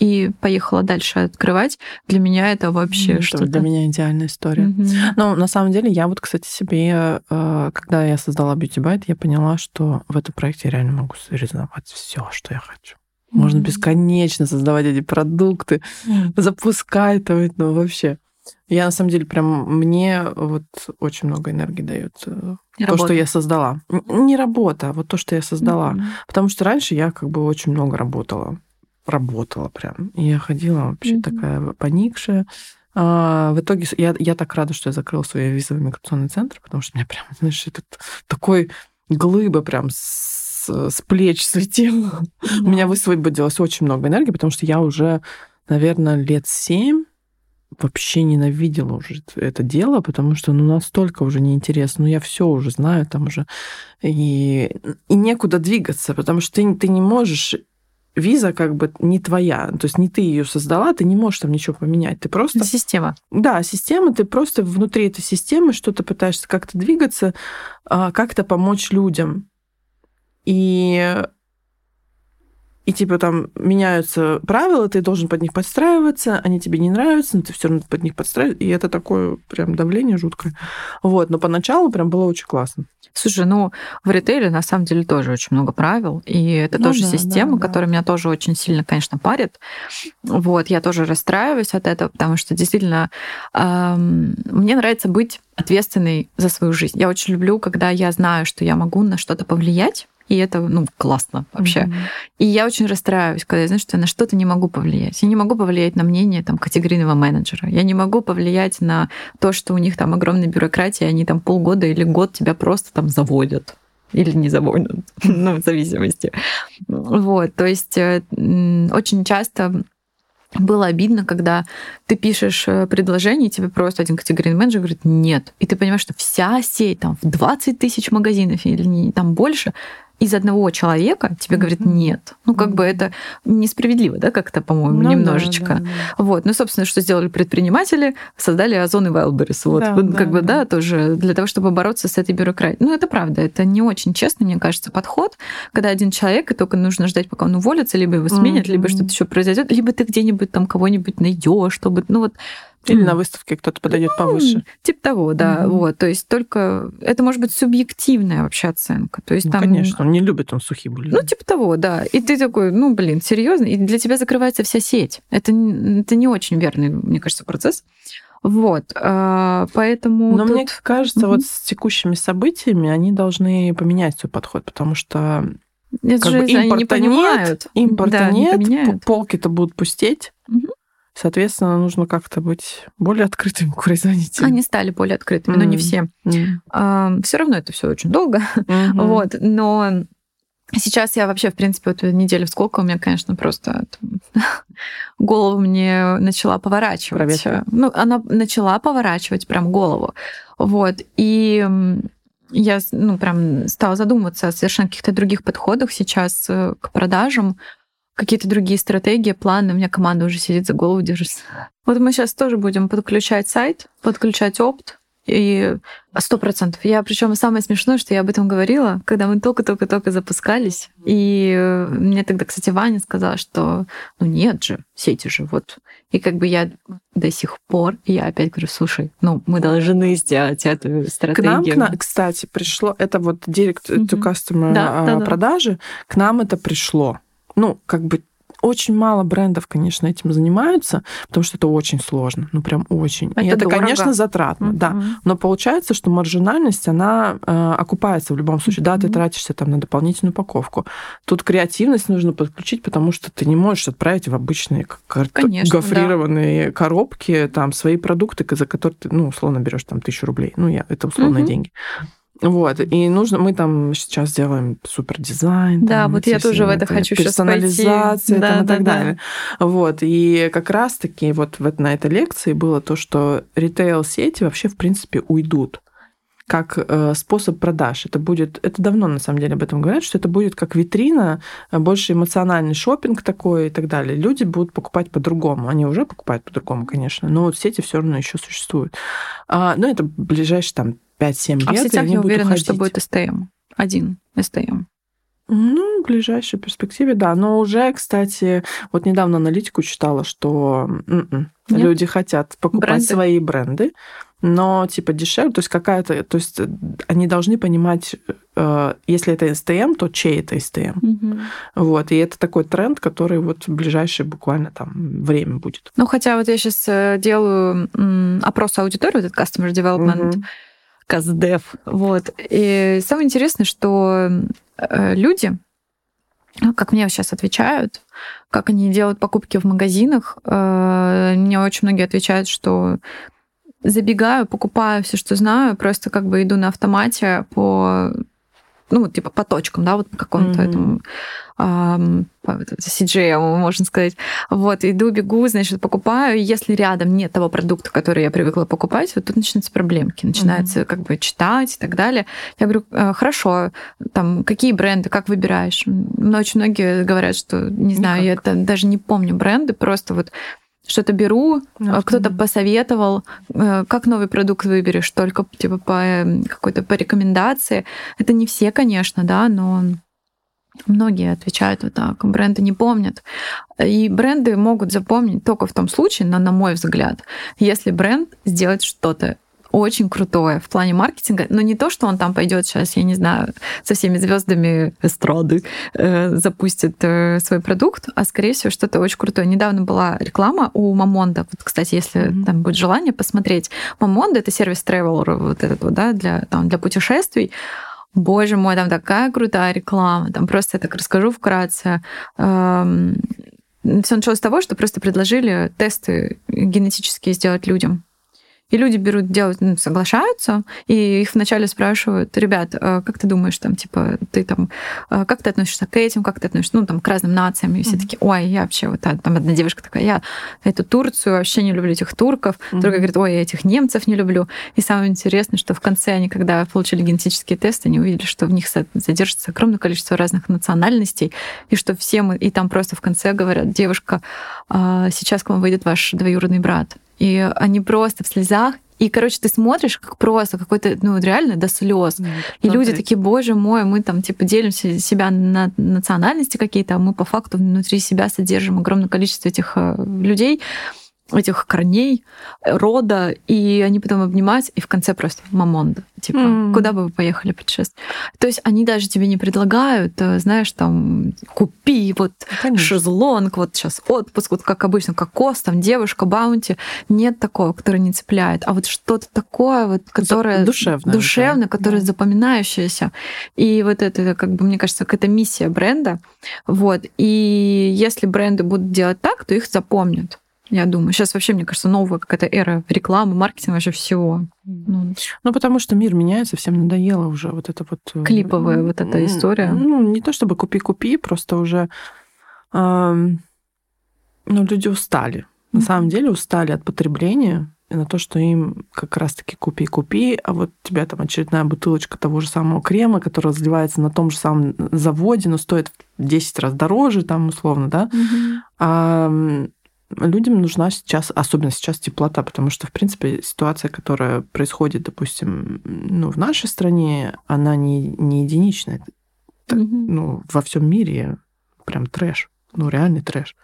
и поехала дальше открывать. Для меня это вообще это что-то... Для меня идеальная история. Mm-hmm. Но на самом деле я вот, кстати, себе, э, когда я создала Beauty Byte, я поняла, что в этом проекте я реально могу реализовать все, что я хочу. Можно бесконечно создавать эти продукты, запускать там, ну вообще. Я на самом деле прям мне вот очень много энергии дает э, то, что я создала. Не работа, а вот то, что я создала. Mm-hmm. Потому что раньше я как бы очень много работала. Работала прям. И я ходила вообще mm-hmm. такая поникшая. А, в итоге я, я так рада, что я закрыла свой визовый миграционный центр, потому что у меня прям, знаешь, этот такой глыба прям с, с плеч слетела. Mm-hmm. У меня высвободилось очень много энергии, потому что я уже, наверное, лет семь вообще ненавидела уже это дело, потому что ну настолько уже неинтересно, ну я все уже знаю там уже, и, и некуда двигаться, потому что ты, ты не можешь виза как бы не твоя, то есть не ты ее создала, ты не можешь там ничего поменять, ты просто... Система. Да, система, ты просто внутри этой системы что-то пытаешься как-то двигаться, а, как-то помочь людям. И и типа там меняются правила, ты должен под них подстраиваться, они тебе не нравятся, но ты все равно под них подстраиваешься, и это такое прям давление жуткое. Вот, но поначалу прям было очень классно. Слушай, ну в ритейле на самом деле тоже очень много правил, и это ну, тоже да, система, да, которая да. меня тоже очень сильно, конечно, парит. Вот, я тоже расстраиваюсь от этого, потому что действительно эм, мне нравится быть ответственной за свою жизнь. Я очень люблю, когда я знаю, что я могу на что-то повлиять, и это, ну, классно вообще. Mm-hmm. И я очень расстраиваюсь, когда я знаю, что я на что-то не могу повлиять. Я не могу повлиять на мнение там категорийного менеджера. Я не могу повлиять на то, что у них там огромная бюрократия, и они там полгода или год тебя просто там заводят или не заводят, ну, в зависимости. Вот, то есть э, очень часто было обидно, когда ты пишешь э, предложение, и тебе просто один категорийный менеджер говорит «нет». И ты понимаешь, что вся сеть там в 20 тысяч магазинов или там больше из одного человека тебе говорит нет. Ну, как бы это несправедливо, да, как-то, по-моему, ну, немножечко. Да, да, да. Вот. Ну, собственно, что сделали предприниматели? Создали Озон и Wildberries. Вот, да, как да, бы, да. да, тоже для того, чтобы бороться с этой бюрократией. Ну, это правда, это не очень честный, мне кажется, подход, когда один человек, и только нужно ждать, пока он уволится, либо его сменят, mm-hmm. либо что-то еще произойдет, либо ты где-нибудь там кого-нибудь найдешь, чтобы, ну, вот или на выставке кто-то подойдет ну, повыше. Типа того, да. Mm-hmm. Вот. То есть только это может быть субъективная вообще оценка. То есть ну, там... Конечно, он не любит он сухие бульоны. Ну, типа того, да. И ты такой, ну, блин, серьезно, и для тебя закрывается вся сеть. Это, это не очень верный, мне кажется, процесс. Вот, а, поэтому. Но тут... мне кажется, mm-hmm. вот с текущими событиями они должны поменять свой подход, потому что это как же бы, импорта не понимают. Нет, импорта да, нет, не полки-то будут пустеть. Угу. Соответственно, нужно как-то быть более открытыми к производителям. Они стали более открытыми, mm-hmm. но не все. Mm-hmm. А, все равно это все очень долго. Mm-hmm. вот, но Сейчас я вообще, в принципе, вот неделю в сколько у меня, конечно, просто голову мне начала поворачивать. Проветка. Ну, она начала поворачивать прям голову. Вот. И я ну, прям стала задумываться о совершенно каких-то других подходах сейчас э, к продажам, какие-то другие стратегии, планы. У меня команда уже сидит за голову держится. Вот мы сейчас тоже будем подключать сайт, подключать опт. И сто процентов. Я причем самое смешное, что я об этом говорила, когда мы только-только-только запускались. И мне тогда, кстати, Ваня сказала, что ну нет же, сети же вот. И как бы я до сих пор, я опять говорю, слушай, ну мы должны сделать эту стратегию. К нам, кстати, пришло, это вот direct to customer да, продажи, да. к нам это пришло ну, как бы очень мало брендов, конечно, этим занимаются, потому что это очень сложно, ну прям очень. Это, и это конечно, затратно, mm-hmm. да. Но получается, что маржинальность, она э, окупается в любом случае. Mm-hmm. Да, ты тратишься там на дополнительную упаковку. Тут креативность нужно подключить, потому что ты не можешь отправить в обычные кар- конечно, гофрированные да. коробки там свои продукты, за которые ты, ну, условно берешь там тысячу рублей. Ну, я, это условные mm-hmm. деньги. Вот, и нужно, мы там сейчас делаем супер дизайн. Да, там, вот я тоже в это хочу Персонализация да, там, да, и так да. далее. Вот, и как раз-таки вот в, на этой лекции было то, что ритейл-сети вообще, в принципе, уйдут как э, способ продаж. Это будет, это давно на самом деле об этом говорят, что это будет как витрина, э, больше эмоциональный шопинг такой и так далее. Люди будут покупать по-другому. Они уже покупают по-другому, конечно, но вот сети все равно еще существуют. А, но это ближайшие там 5-7 лет. А в сетях я уверена, что будет СТМ. Один СТМ. Ну, в ближайшей перспективе, да. Но уже, кстати, вот недавно аналитику читала, что м-м, люди хотят покупать бренды. свои бренды, но типа дешевле, то есть какая-то, то есть они должны понимать, э, если это СТМ, то чей это СТМ. Угу. Вот, и это такой тренд, который вот в ближайшее буквально там время будет. Ну, хотя вот я сейчас э, делаю опрос аудитории, вот этот Customer Development, угу Каздев. Вот. И самое интересное, что э, люди, как мне сейчас отвечают, как они делают покупки в магазинах, э, мне очень многие отвечают, что забегаю, покупаю все, что знаю, просто как бы иду на автомате по ну, типа по точкам, да, вот по какому-то mm-hmm. этому эм, CGM, можно сказать. Вот, иду, бегу, значит, покупаю. И если рядом нет того продукта, который я привыкла покупать, вот тут начинаются проблемки. Начинается mm-hmm. как бы читать и так далее. Я говорю, «Э, хорошо, там, какие бренды, как выбираешь? Но очень многие говорят, что, не знаю, Никак. я это даже не помню бренды, просто вот что-то беру, uh кто-то посоветовал, э, как новый продукт выберешь, только типа по эм, какой-то по рекомендации. Это не все, конечно, да, но Многие отвечают вот так, бренды не помнят. И бренды могут запомнить только в том случае, на, на мой взгляд, если бренд сделает что-то очень крутое в плане маркетинга, но не то, что он там пойдет сейчас, я не знаю, со всеми звездами эстрады э, запустит э, свой продукт, а скорее всего что-то очень крутое. Недавно была реклама у Мамонда. Вот, кстати, если mm-hmm. там будет желание посмотреть, Мамонда это сервис traveler вот этот вот, да, для там для путешествий. Боже мой, там такая крутая реклама. Там просто я так расскажу вкратце. Эм, все началось с того, что просто предложили тесты генетические сделать людям. И люди берут, делают, ну, соглашаются, и их вначале спрашивают, ребят, а как ты думаешь, там, типа, ты там, а как ты относишься к этим, как ты относишься, ну, там, к разным нациям, и все mm-hmm. такие, ой, я вообще, вот там одна девушка такая, я эту Турцию вообще не люблю этих турков, mm-hmm. другая говорит, ой, я этих немцев не люблю. И самое интересное, что в конце они, когда получили генетические тесты, они увидели, что в них содержится огромное количество разных национальностей, и что все мы, и там просто в конце говорят, девушка, а сейчас к вам выйдет ваш двоюродный брат и они просто в слезах. И, короче, ты смотришь, как просто какой-то, ну, реально до слез. Mm, и люди такие, боже мой, мы там, типа, делимся себя на национальности какие-то, а мы по факту внутри себя содержим огромное количество этих э, людей этих корней, рода, и они потом обнимаются, и в конце просто мамонда. Типа, mm. куда бы вы поехали путешествовать? То есть они даже тебе не предлагают, э, знаешь, там, купи вот Конечно. шезлонг, вот сейчас отпуск, вот как обычно, кокос, там, девушка, баунти. Нет такого, который не цепляет. А вот что-то такое, вот, которое... Душевное. Душевное, да. которое да. запоминающееся. И вот это, как бы, мне кажется, какая-то миссия бренда. Вот. И если бренды будут делать так, то их запомнят. Я думаю, сейчас вообще, мне кажется, новая какая-то эра рекламы, маркетинга, вообще всего. Ну, ну, потому что мир меняется, всем надоело уже вот это вот... Э, Клиповая вот эта история. Ну, не то чтобы купи-купи, просто уже... Э, ну, люди устали. На mm-hmm. самом деле устали от потребления и на то, что им как раз-таки купи-купи, а вот у тебя там очередная бутылочка того же самого крема, который разливается на том же самом заводе, но стоит в 10 раз дороже, там условно, да, mm-hmm. а людям нужна сейчас, особенно сейчас, теплота, потому что, в принципе, ситуация, которая происходит, допустим, ну, в нашей стране, она не, не единичная. Это, mm-hmm. ну, во всем мире прям трэш, ну, реальный трэш.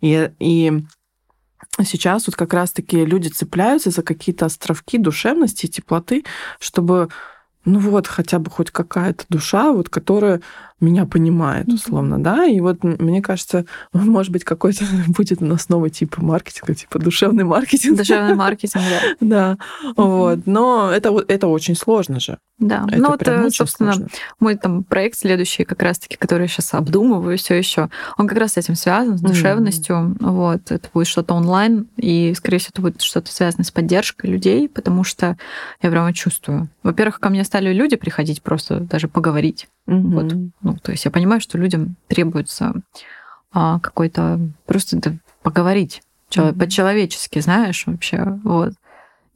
И, и сейчас вот как раз-таки люди цепляются за какие-то островки душевности и теплоты, чтобы ну вот, хотя бы хоть какая-то душа, вот, которая меня понимает, условно, mm-hmm. да, и вот мне кажется, может быть, какой-то будет у нас новый тип маркетинга, типа душевный маркетинг. Душевный маркетинг, да. Да, вот, но это, это очень сложно же. Да, это ну вот, собственно, сложно. мой там проект следующий, как раз-таки, который я сейчас обдумываю все еще, он как раз с этим связан, с душевностью, mm-hmm. вот, это будет что-то онлайн, и, скорее всего, это будет что-то связано с поддержкой людей, потому что я прямо чувствую. Во-первых, ко мне стали люди приходить просто даже поговорить, mm-hmm. вот, ну, то есть я понимаю, что людям требуется а, какой-то просто да, поговорить mm-hmm. по-человечески, знаешь, вообще, вот.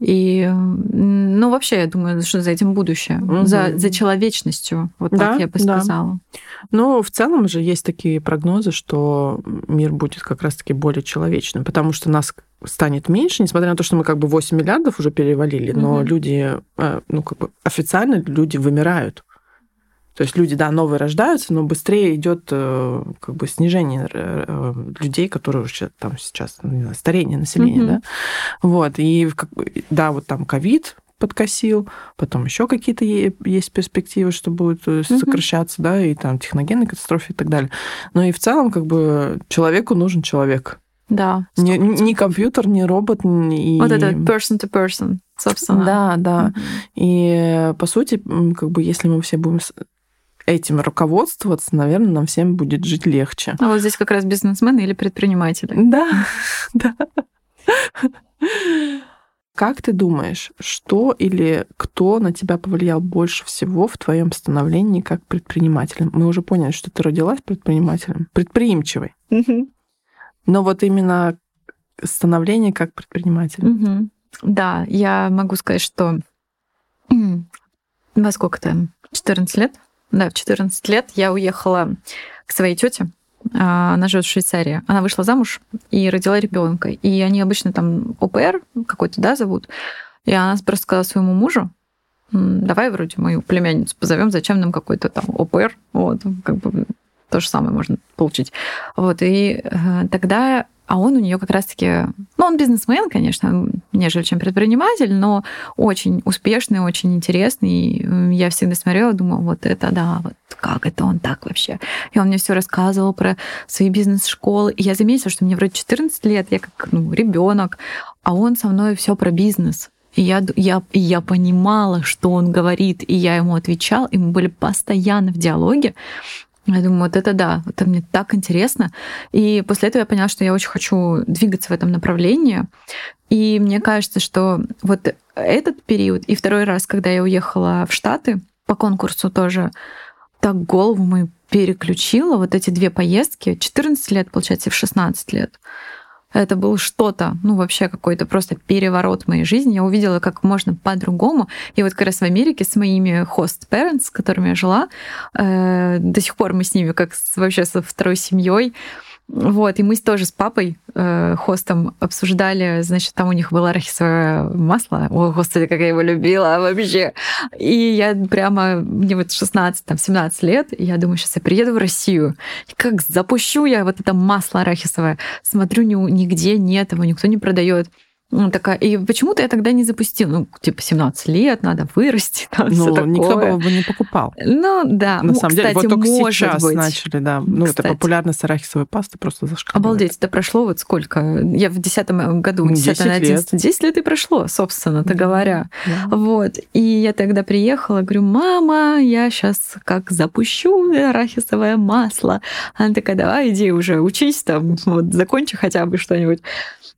И, ну, вообще, я думаю, что за этим будущее, угу. за, за человечностью, вот да, так я бы сказала. Да. Ну, в целом же есть такие прогнозы, что мир будет как раз-таки более человечным, потому что нас станет меньше, несмотря на то, что мы как бы 8 миллиардов уже перевалили, угу. но люди, э, ну, как бы официально люди вымирают. То есть люди, да, новые рождаются, но быстрее идет э, как бы снижение э, людей, которые уже там сейчас ну, знаю, старение населения, mm-hmm. да. Вот, и как бы, да, вот там ковид подкосил, потом еще какие-то есть перспективы, что будет mm-hmm. сокращаться, да, и там техногенные катастрофы и так далее. Но и в целом как бы человеку нужен человек. Да. Не, не компьютер, не робот. Не... Вот это person to person, собственно. Да, да. Mm-hmm. И по сути, как бы, если мы все будем этим руководствоваться, наверное, нам всем будет жить легче. А вот здесь как раз бизнесмены или предприниматели. Да, да. Как ты думаешь, что или кто на тебя повлиял больше всего в твоем становлении как предпринимателем? Мы уже поняли, что ты родилась предпринимателем, предприимчивой. Но вот именно становление как предприниматель. Да, я могу сказать, что во сколько-то? 14 лет да, в 14 лет я уехала к своей тете. А, она живет в Швейцарии. Она вышла замуж и родила ребенка. И они обычно там ОПР какой-то, да, зовут. И она просто сказала своему мужу, давай вроде мою племянницу позовем, зачем нам какой-то там ОПР, вот, как бы то же самое можно получить. Вот, и э, тогда а он у нее как раз-таки, ну, он бизнесмен, конечно, нежели чем предприниматель, но очень успешный, очень интересный. Я всегда смотрела, думала, вот это да, вот как это он так вообще. И он мне все рассказывал про свои бизнес-школы. И я заметила, что мне вроде 14 лет, я как ну, ребенок, а он со мной все про бизнес. И я, я, я понимала, что он говорит, и я ему отвечала, и мы были постоянно в диалоге. Я думаю, вот это да, это мне так интересно. И после этого я поняла, что я очень хочу двигаться в этом направлении. И мне кажется, что вот этот период и второй раз, когда я уехала в Штаты по конкурсу тоже, так голову мою переключила вот эти две поездки. 14 лет, получается, в 16 лет. Это было что-то, ну вообще какой-то просто переворот в моей жизни. Я увидела, как можно по-другому. И вот как раз в Америке с моими host parents, с которыми я жила, э, до сих пор мы с ними как вообще со второй семьей. Вот, и мы тоже с папой, э, хостом, обсуждали, значит, там у них было арахисовое масло. О, господи, как я его любила вообще. И я прямо, мне вот 16-17 лет, и я думаю, сейчас я приеду в Россию, и как запущу я вот это масло арахисовое. Смотрю, нигде нет его, никто не продает. Ну, такая, и почему-то я тогда не запустила. Ну, типа, 17 лет, надо вырасти, там ну, все такое. никто бы не покупал. Ну, да. На ну, самом кстати, деле, вот только может сейчас быть. начали, да. Ну, кстати. это популярность арахисовой пасты просто зашкаливает. Обалдеть, это прошло вот сколько? Я в 10 году, 10, 10 на 11, лет. 10 лет и прошло, собственно-то да. говоря. Да. Вот. И я тогда приехала, говорю, мама, я сейчас как запущу арахисовое масло. Она такая, давай, иди уже учись там, вот, закончи хотя бы что-нибудь.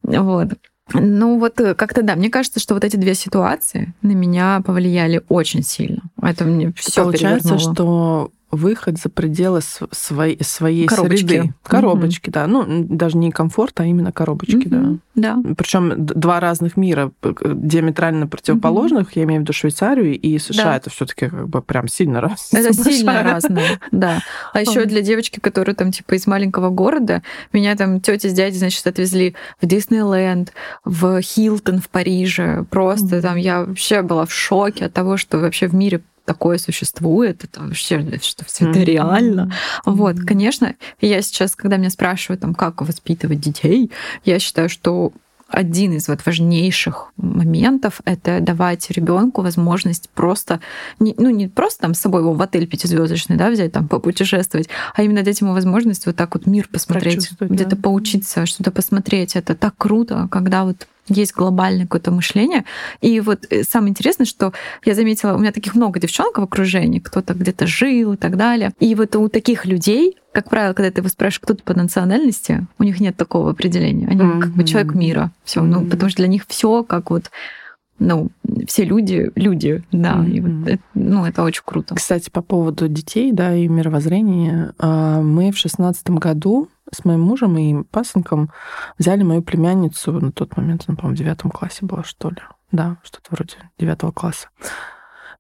Вот. Ну вот э, как-то да, мне кажется, что вот эти две ситуации на меня повлияли очень сильно. Это мне все Получается, что выход за пределы своей, своей коробочки. среды. Коробочки, mm-hmm. да. Ну, даже не комфорт, а именно коробочки, mm-hmm. да. Да. Причем два разных мира, диаметрально противоположных, mm-hmm. я имею в виду Швейцарию и США, да. это все-таки как бы прям сильно разные. Это сильно разные, да. А еще для девочки, которая там типа из маленького города, меня там тетя с дядей, значит, отвезли в Диснейленд, в Хилтон в Париже. Просто там я вообще была в шоке от того, что вообще в мире такое существует, это вообще, что все это реально. Mm-hmm. Вот, конечно, я сейчас, когда меня спрашивают, там, как воспитывать детей, я считаю, что один из вот важнейших моментов — это давать ребенку возможность просто, не, ну не просто там с собой его в отель пятизвездочный, да, взять там попутешествовать, а именно дать ему возможность вот так вот мир посмотреть, где-то да. поучиться, что-то посмотреть. Это так круто, когда вот есть глобальное какое-то мышление. И вот э, самое интересное, что я заметила, у меня таких много девчонок в окружении, кто-то где-то жил и так далее. И вот у таких людей, как правило, когда ты его спрашиваешь, кто ты по национальности, у них нет такого определения. Они mm-hmm. как бы человек мира. Все, mm-hmm. ну, потому что для них все как вот ну, все люди, люди, да, mm-hmm. и вот это, ну, это очень круто. Кстати, по поводу детей, да, и мировоззрения, а, мы в шестнадцатом году с моим мужем и пасынком взяли мою племянницу на тот момент, она, по-моему, в девятом классе была, что ли. Да, что-то вроде девятого класса.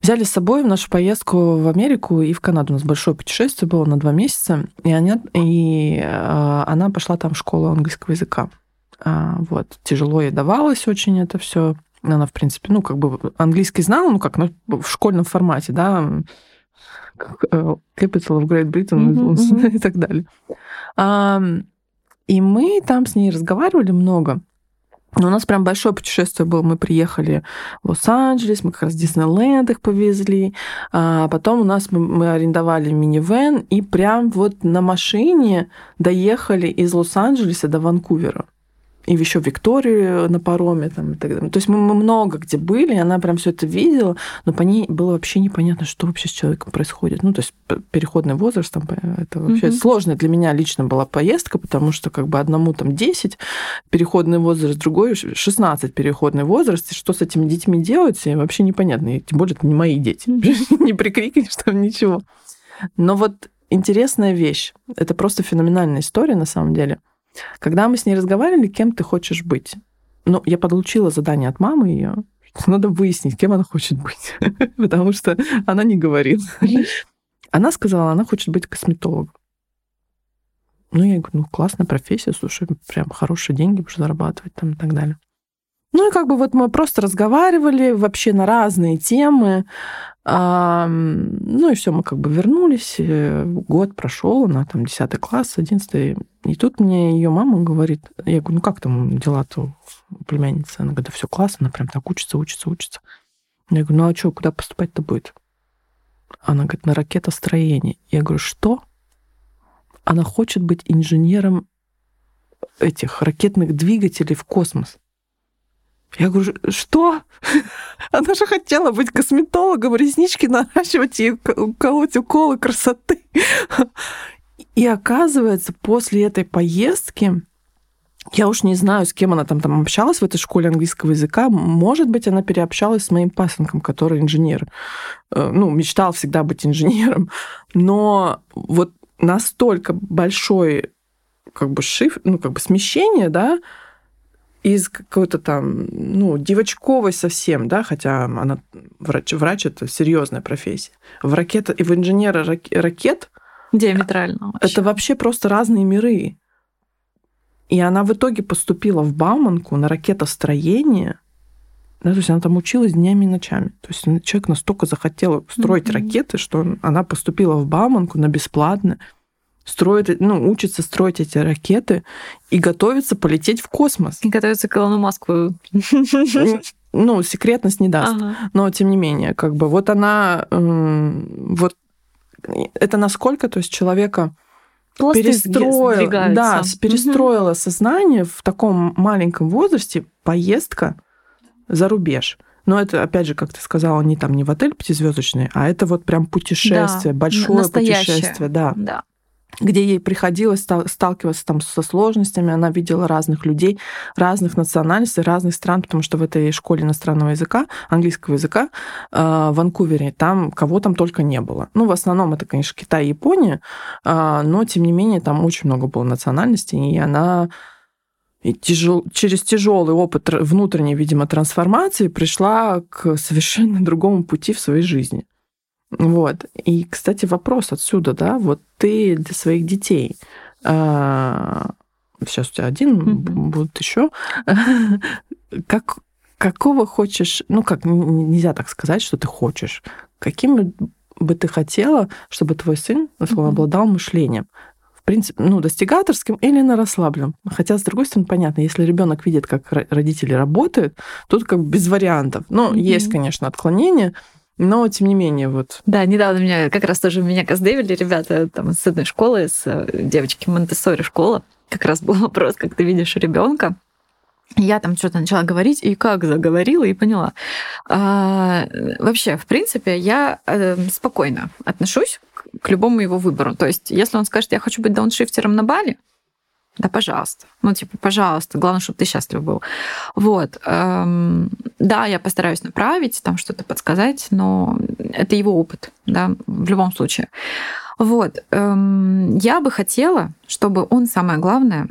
Взяли с собой в нашу поездку в Америку и в Канаду. У нас большое путешествие было на два месяца, и она, и, э, она пошла там в школу английского языка. А, вот. Тяжело ей давалось очень это все. Она, в принципе, ну, как бы английский знала, ну, как в школьном формате, да, Capital of Great Britain mm-hmm. и так далее. И мы там с ней разговаривали много. Но у нас прям большое путешествие было. Мы приехали в Лос-Анджелес, мы как раз в Диснейленд их повезли. А потом у нас мы, мы арендовали минивэн и прям вот на машине доехали из Лос-Анджелеса до Ванкувера и еще Викторию на пароме там, и так далее. То есть мы, мы много где были, и она прям все это видела, но по ней было вообще непонятно, что вообще с человеком происходит. Ну, то есть переходный возраст, там, это вообще угу. сложная для меня лично была поездка, потому что как бы одному там 10 переходный возраст, другой 16 переходный возраст, и что с этими детьми делать, вообще непонятно. И тем более это не мои дети. не прикрикнешь там ничего. Но вот интересная вещь. Это просто феноменальная история на самом деле – когда мы с ней разговаривали, кем ты хочешь быть? Ну, я получила задание от мамы ее, что надо выяснить, кем она хочет быть, потому что она не говорит. Она сказала, она хочет быть косметологом. Ну, я говорю, ну, классная профессия, слушай, прям хорошие деньги будешь зарабатывать там и так далее. Ну и как бы вот мы просто разговаривали вообще на разные темы. Ну и все, мы как бы вернулись. Э, год прошел, она там 10 класс, 11. И тут мне ее мама говорит, я говорю, ну как там дела-то у племянницы? Она говорит, да все классно, она прям так учится, учится, учится. Я говорю, ну а что, куда поступать-то будет? Она говорит, на ракетостроение. Я говорю, что? Она хочет быть инженером этих ракетных двигателей в космос. Я говорю, что? Она же хотела быть косметологом, реснички наращивать и колоть уколы красоты. И оказывается, после этой поездки, я уж не знаю, с кем она там, там общалась в этой школе английского языка. Может быть, она переобщалась с моим пасынком, который инженер. Э, ну, мечтал всегда быть инженером. Но вот настолько большой как бы шиф, ну, как бы смещение, да, из какой-то там, ну, девочковой совсем, да, хотя она врач, врач это серьезная профессия. В ракета и в инженера ракет диаметрально. Вообще. Это вообще просто разные миры. И она в итоге поступила в Бауманку на ракетостроение. Да, то есть она там училась днями и ночами. То есть человек настолько захотел строить mm-hmm. ракеты, что она поступила в Бауманку на бесплатно строит, ну, учится строить эти ракеты и готовится полететь в космос. И готовится к Илону Маску. Ну, секретность не даст. Ага. Но, тем не менее, как бы вот она... Вот это насколько, то есть человека Пласты перестроил, да, перестроила угу. сознание в таком маленьком возрасте поездка за рубеж. Но это, опять же, как ты сказала, не там не в отель пятизвездочный, а это вот прям путешествие, да, большое путешествие, да. да где ей приходилось сталкиваться там со сложностями, она видела разных людей, разных национальностей, разных стран, потому что в этой школе иностранного языка, английского языка э, в Ванкувере, там кого там только не было. Ну, в основном это, конечно, Китай и Япония, э, но, тем не менее, там очень много было национальностей, и она и тяжел, через тяжелый опыт внутренней, видимо, трансформации пришла к совершенно другому пути в своей жизни. Вот. И, кстати, вопрос отсюда, да, вот ты для своих детей, а, сейчас у тебя один mm-hmm. будут еще, как какого хочешь, ну как нельзя так сказать, что ты хочешь, каким бы ты хотела, чтобы твой сын, условно, обладал мышлением, в принципе, ну, достигаторским или на расслабленном. Хотя, с другой стороны, понятно, если ребенок видит, как родители работают, тут как бы без вариантов. Но mm-hmm. есть, конечно, отклонения, но, тем не менее, вот. Да, недавно меня как раз тоже меня каздевили ребята там с одной школы, с э, девочки Монтессори школа. Как раз был вопрос, как ты видишь ребенка. Я там что-то начала говорить, и как заговорила, и поняла. А, вообще, в принципе, я э, спокойно отношусь к любому его выбору. То есть, если он скажет, я хочу быть дауншифтером на Бали, да, пожалуйста. Ну, типа, пожалуйста. Главное, чтобы ты счастлив был. Вот. Эм, да, я постараюсь направить, там что-то подсказать, но это его опыт, да, в любом случае. Вот. Эм, я бы хотела, чтобы он, самое главное,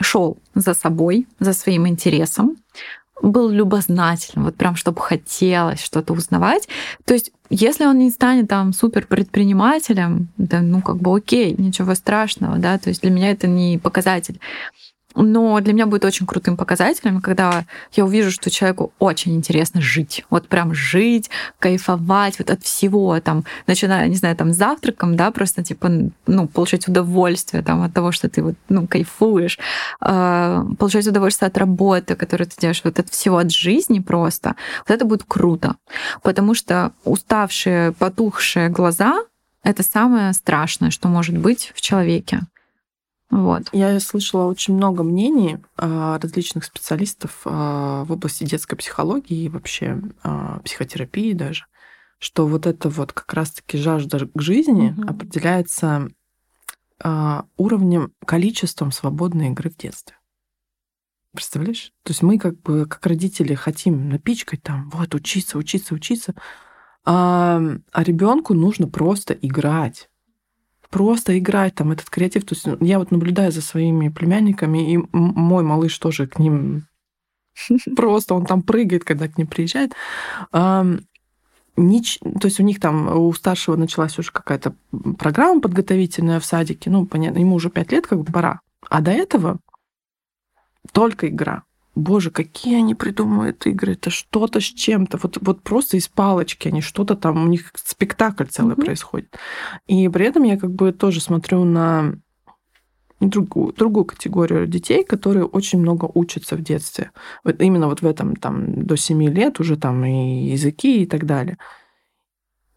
шел за собой, за своим интересом, был любознательным, вот прям чтобы хотелось что-то узнавать. То есть, если он не станет там супер предпринимателем, да, ну как бы окей, ничего страшного, да, то есть для меня это не показатель. Но для меня будет очень крутым показателем, когда я увижу, что человеку очень интересно жить. Вот прям жить, кайфовать вот от всего, там, начиная, не знаю, там, завтраком, да, просто, типа, ну, получать удовольствие там от того, что ты вот, ну, кайфуешь, э, получать удовольствие от работы, которую ты делаешь, вот от всего, от жизни просто. Вот это будет круто. Потому что уставшие, потухшие глаза — это самое страшное, что может быть в человеке. Вот. Я слышала очень много мнений а, различных специалистов а, в области детской психологии и вообще а, психотерапии даже, что вот это вот как раз-таки жажда к жизни угу. определяется уровнем, количеством свободной игры в детстве. Представляешь? То есть мы как бы как родители хотим напичкать там, вот учиться, учиться, учиться, а, а ребенку нужно просто играть просто играть там этот креатив. То есть ну, я вот наблюдаю за своими племянниками, и мой малыш тоже к ним просто, он там прыгает, когда к ним приезжает. Нич... То есть у них там, у старшего началась уже какая-то программа подготовительная в садике, ну, понятно, ему уже пять лет, как бы пора. А до этого только игра. Боже, какие они придумывают игры, это что-то с чем-то, вот, вот просто из палочки они что-то там, у них спектакль целый mm-hmm. происходит. И при этом я как бы тоже смотрю на другую, другую категорию детей, которые очень много учатся в детстве. Вот именно вот в этом там до 7 лет уже там и языки и так далее.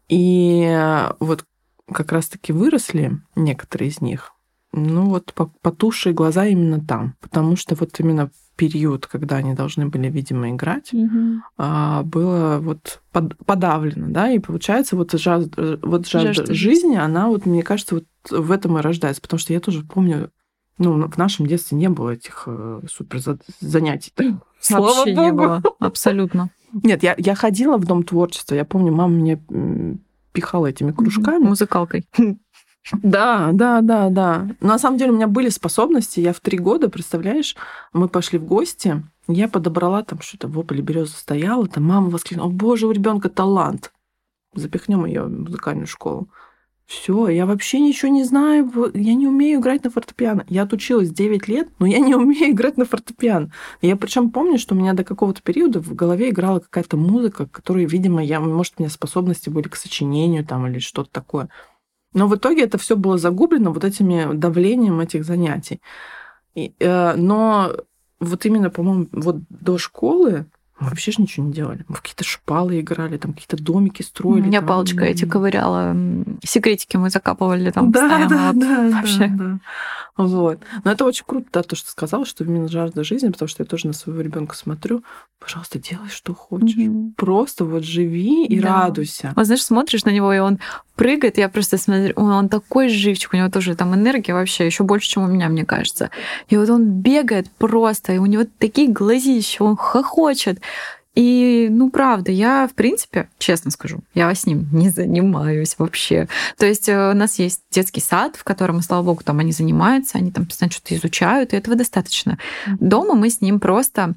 И вот как раз-таки выросли некоторые из них, ну вот потухшие глаза именно там, потому что вот именно период, когда они должны были, видимо, играть, угу. было вот подавлено, да, и получается вот жажда, вот жажда, жажда жизни, она вот, мне кажется, вот в этом и рождается, потому что я тоже помню, ну, в нашем детстве не было этих э, супер занятий. Слава Вообще Богу. не было, абсолютно. Нет, я, я ходила в дом творчества, я помню, мама мне пихала этими кружками. Музыкалкой. Да, да, да, да. Но на самом деле у меня были способности. Я в три года, представляешь, мы пошли в гости, я подобрала там что-то, вопль береза стояла, там мама воскликнула, о боже, у ребенка талант. Запихнем ее в музыкальную школу. Все, я вообще ничего не знаю, я не умею играть на фортепиано. Я отучилась 9 лет, но я не умею играть на фортепиано. Я причем помню, что у меня до какого-то периода в голове играла какая-то музыка, которая, видимо, я, может, у меня способности были к сочинению там или что-то такое. Но в итоге это все было загублено вот этими давлением этих занятий. И, э, но вот именно, по-моему, вот до школы мы вообще же ничего не делали. Мы в какие-то шпалы играли, там какие-то домики строили. У меня там. палочка эти ковыряла. Секретики мы закапывали там да, Да, да, вообще. Да, да. Вот. Но это очень круто, да, то, что сказала, что именно жажда жизни, потому что я тоже на своего ребенка смотрю. Пожалуйста, делай, что хочешь. Mm-hmm. Просто вот живи и да. радуйся. Вот знаешь, смотришь на него, и он прыгает, я просто смотрю, он, он такой живчик, у него тоже там энергия вообще еще больше, чем у меня, мне кажется. И вот он бегает просто, и у него такие глазища, он хохочет. И, ну, правда, я, в принципе, честно скажу, я с ним не занимаюсь вообще. То есть э, у нас есть детский сад, в котором, слава богу, там они занимаются, они там постоянно что-то изучают, и этого достаточно. Дома мы с ним просто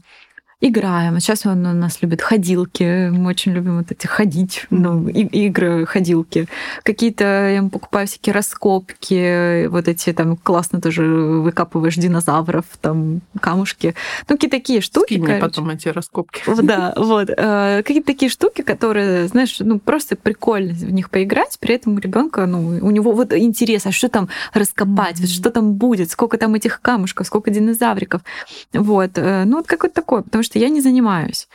играем. Сейчас он у нас любит ходилки. Мы очень любим вот эти ходить, ну, и, игры, ходилки. Какие-то я ему покупаю всякие раскопки, вот эти там классно тоже выкапываешь динозавров, там камушки. Ну, какие-то такие штуки. Скинь мне потом эти раскопки. Да, вот. Э, какие-то такие штуки, которые, знаешь, ну, просто прикольно в них поиграть, при этом у ребенка, ну, у него вот интерес, а что там раскопать, mm-hmm. что там будет, сколько там этих камушков, сколько динозавриков. Вот. Э, ну, вот какое-то такое, потому что что я не занимаюсь.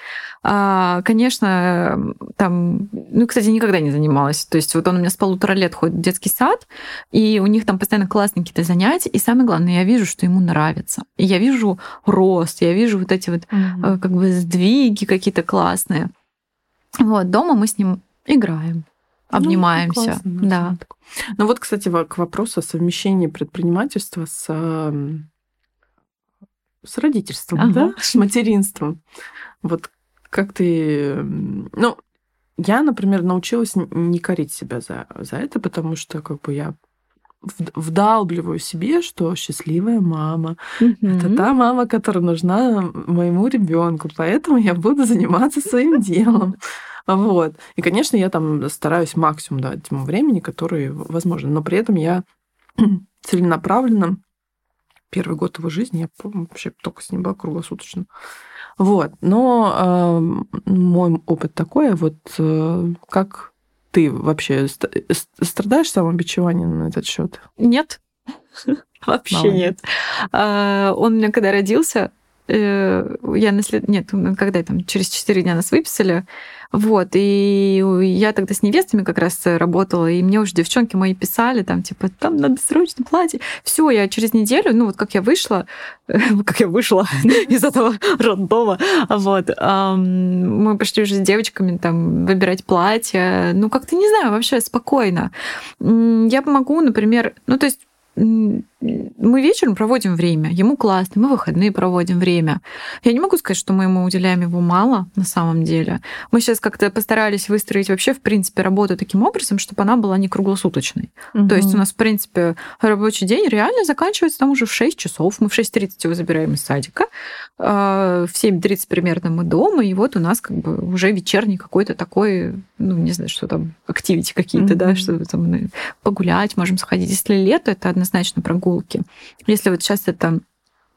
А, конечно, там, ну, кстати, никогда не занималась. То есть вот он у меня с полутора лет ходит в детский сад, и у них там постоянно классные какие-то занятия. И самое главное, я вижу, что ему нравится. И я вижу рост, я вижу вот эти вот mm-hmm. как бы сдвиги какие-то классные. Вот, дома мы с ним играем ну, обнимаемся. Ну, классно, да. Ну вот, кстати, к вопросу о совмещении предпринимательства с с родительством, ага. да, с материнством. Вот как ты... Ну, я, например, научилась не корить себя за, за это, потому что как бы я вдалбливаю себе, что счастливая мама mm-hmm. это та мама, которая нужна моему ребенку, поэтому я буду заниматься своим делом. Вот. И, конечно, я там стараюсь максимум дать ему времени, который возможно, но при этом я целенаправленно первый год его жизни, я помню, вообще только с ним была круглосуточно. Вот. Но э, мой опыт такой, вот э, как ты вообще страдаешь самобичеванием на этот счет? Нет. Вообще нет. А, он у меня когда родился, э, я наслед... Нет, когда там через 4 дня нас выписали, вот, и я тогда с невестами как раз работала, и мне уже девчонки мои писали, там, типа, там надо срочно платье. Все, я через неделю, ну вот как я вышла, как я вышла из этого роддома, вот, мы пошли уже с девочками там выбирать платье, ну как-то, не знаю, вообще спокойно. Я помогу, например, ну то есть мы вечером проводим время, ему классно, мы выходные проводим время. Я не могу сказать, что мы ему уделяем его мало на самом деле. Мы сейчас как-то постарались выстроить вообще, в принципе, работу таким образом, чтобы она была не круглосуточной. Угу. То есть у нас, в принципе, рабочий день реально заканчивается там уже в 6 часов. Мы в 6.30 его забираем из садика, а, в 7.30 примерно мы дома, и вот у нас как бы уже вечерний какой-то такой, ну, не знаю, что там, активити какие-то, mm-hmm. да, что там погулять, можем сходить. Если лето, это однозначно прогулки. Если вот сейчас это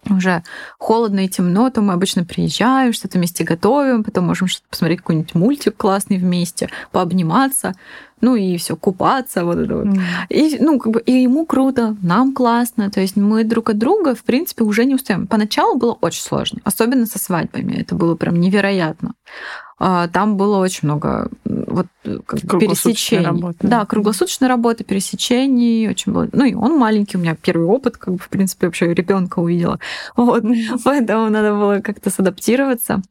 уже холодно и темно, то мы обычно приезжаем, что-то вместе готовим, потом можем посмотреть какой-нибудь мультик классный вместе, пообниматься, ну и все купаться, вот это вот. Mm. И, ну, как бы, и ему круто, нам классно, то есть мы друг от друга, в принципе, уже не устаем. Поначалу было очень сложно, особенно со свадьбами, это было прям невероятно. А, там было очень много вот, как пересечений. Работа. Да, круглосуточная работа, пересечений. Очень было... Ну и он маленький, у меня первый опыт, как бы, в принципе, вообще ребенка увидела. Вот. Поэтому надо было как-то садаптироваться.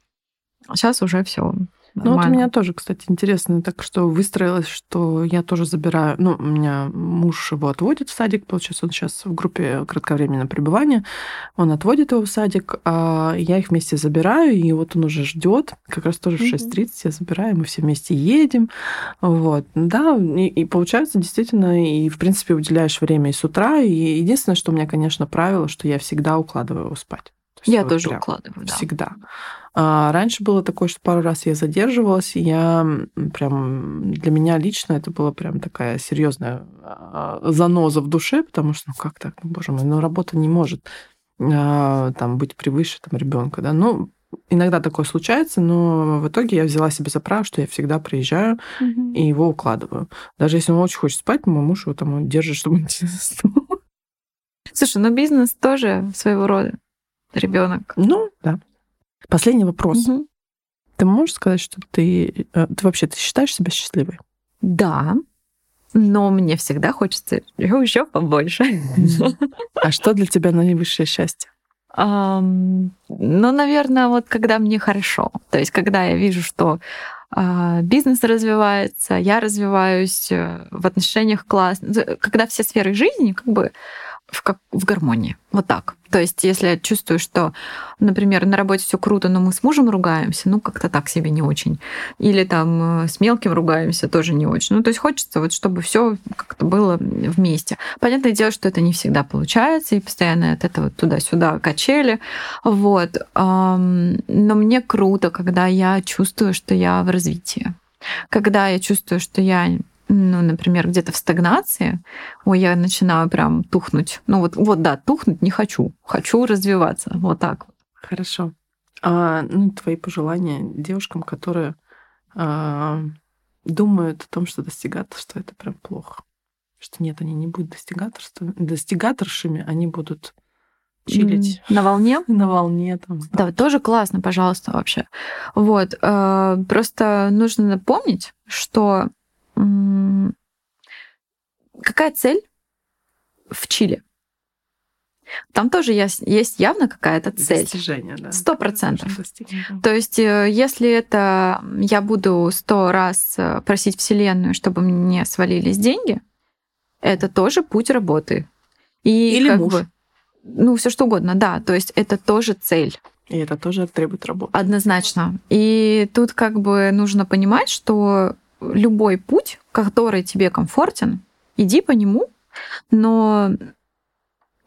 Сейчас уже все ну вот у меня тоже, кстати, интересно, так что выстроилось, что я тоже забираю. Ну, у меня муж его отводит в садик, получается, он сейчас в группе кратковременного пребывания. Он отводит его в садик, а я их вместе забираю, и вот он уже ждет. Как раз тоже в 6.30 я забираю, мы все вместе едем. Вот. Да, и, и получается действительно, и в принципе уделяешь время и с утра. И единственное, что у меня, конечно, правило, что я всегда укладываю его спать. Я вот тоже укладываю, да. Всегда. А раньше было такое, что пару раз я задерживалась, и я прям для меня лично это была прям такая серьезная а, заноза в душе, потому что, ну как так, ну, боже мой, ну работа не может а, там быть превыше там ребенка, да. Ну, иногда такое случается, но в итоге я взяла себе за право, что я всегда приезжаю угу. и его укладываю. Даже если он очень хочет спать, мой муж его там держит, чтобы он не заснул. Слушай, но бизнес тоже своего рода ребенок. Ну, да. Последний вопрос. Угу. Ты можешь сказать, что ты, э, ты вообще ты считаешь себя счастливой? Да, но мне всегда хочется еще побольше. А что для тебя наивысшее счастье? Um, ну, наверное, вот когда мне хорошо. То есть, когда я вижу, что uh, бизнес развивается, я развиваюсь э, в отношениях классно, когда все сферы жизни как бы в, как, в гармонии. Вот так. То есть, если я чувствую, что, например, на работе все круто, но мы с мужем ругаемся, ну, как-то так себе не очень. Или там э, с мелким ругаемся, тоже не очень. Ну, то есть хочется вот, чтобы все как-то было вместе. Понятное дело, что это не всегда получается, и постоянно от этого туда-сюда качели. Вот. Но мне круто, когда я чувствую, что я в развитии. Когда я чувствую, что я ну, например, где-то в стагнации, ой, я начинаю прям тухнуть. Ну вот, вот да, тухнуть не хочу. Хочу развиваться. Вот так. Хорошо. А, ну, твои пожелания девушкам, которые а, думают о том, что достигаторство это прям плохо. Что нет, они не будут достигаторством, достигаторшими, они будут чилить. На волне? На волне там. Да, да тоже классно, пожалуйста, вообще. Вот. Э, просто нужно напомнить, что Какая цель в Чили? Там тоже есть, есть явно какая-то цель. Достижение, да. Сто процентов. То есть, э, если это я буду сто раз э, просить Вселенную, чтобы мне свалились деньги, это тоже путь работы. И Или муж. Бы, ну, все что угодно, да. То есть это тоже цель. И это тоже требует работы. Однозначно. И тут как бы нужно понимать, что любой путь, который тебе комфортен, иди по нему, но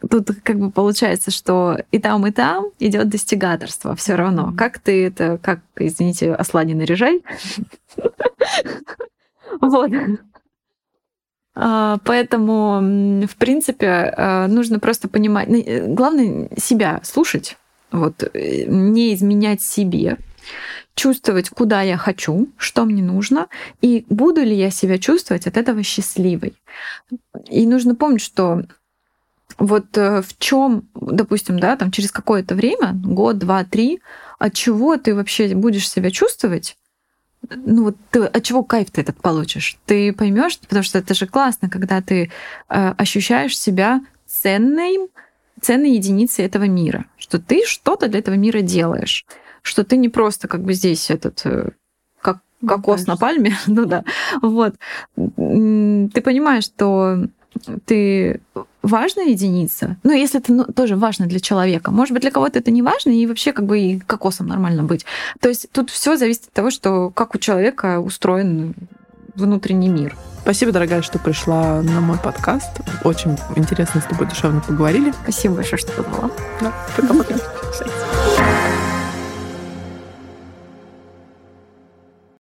тут как бы получается, что и там, и там идет достигаторство все равно. Как ты это, как, извините, осла не наряжай. Вот. А, поэтому, в принципе, а, нужно просто понимать, ну, главное себя слушать, вот, э, не изменять себе, чувствовать, куда я хочу, что мне нужно, и буду ли я себя чувствовать от этого счастливой. И нужно помнить, что вот э, в чем, допустим, да, там через какое-то время, год, два, три, от чего ты вообще будешь себя чувствовать, ну вот ты, от чего кайф ты этот получишь? Ты поймешь, потому что это же классно, когда ты э, ощущаешь себя ценной, ценной единицей этого мира, что ты что-то для этого мира делаешь что ты не просто как бы здесь этот э, как ну, кокос на пальме, ну да, вот. Ты понимаешь, что ты важная единица. Ну, если это ну, тоже важно для человека. Может быть, для кого-то это не важно, и вообще как бы и кокосом нормально быть. То есть тут все зависит от того, что как у человека устроен внутренний мир. Спасибо, дорогая, что пришла на мой подкаст. Очень интересно с тобой душевно поговорили. Спасибо большое, что позвала. Да, пока-пока.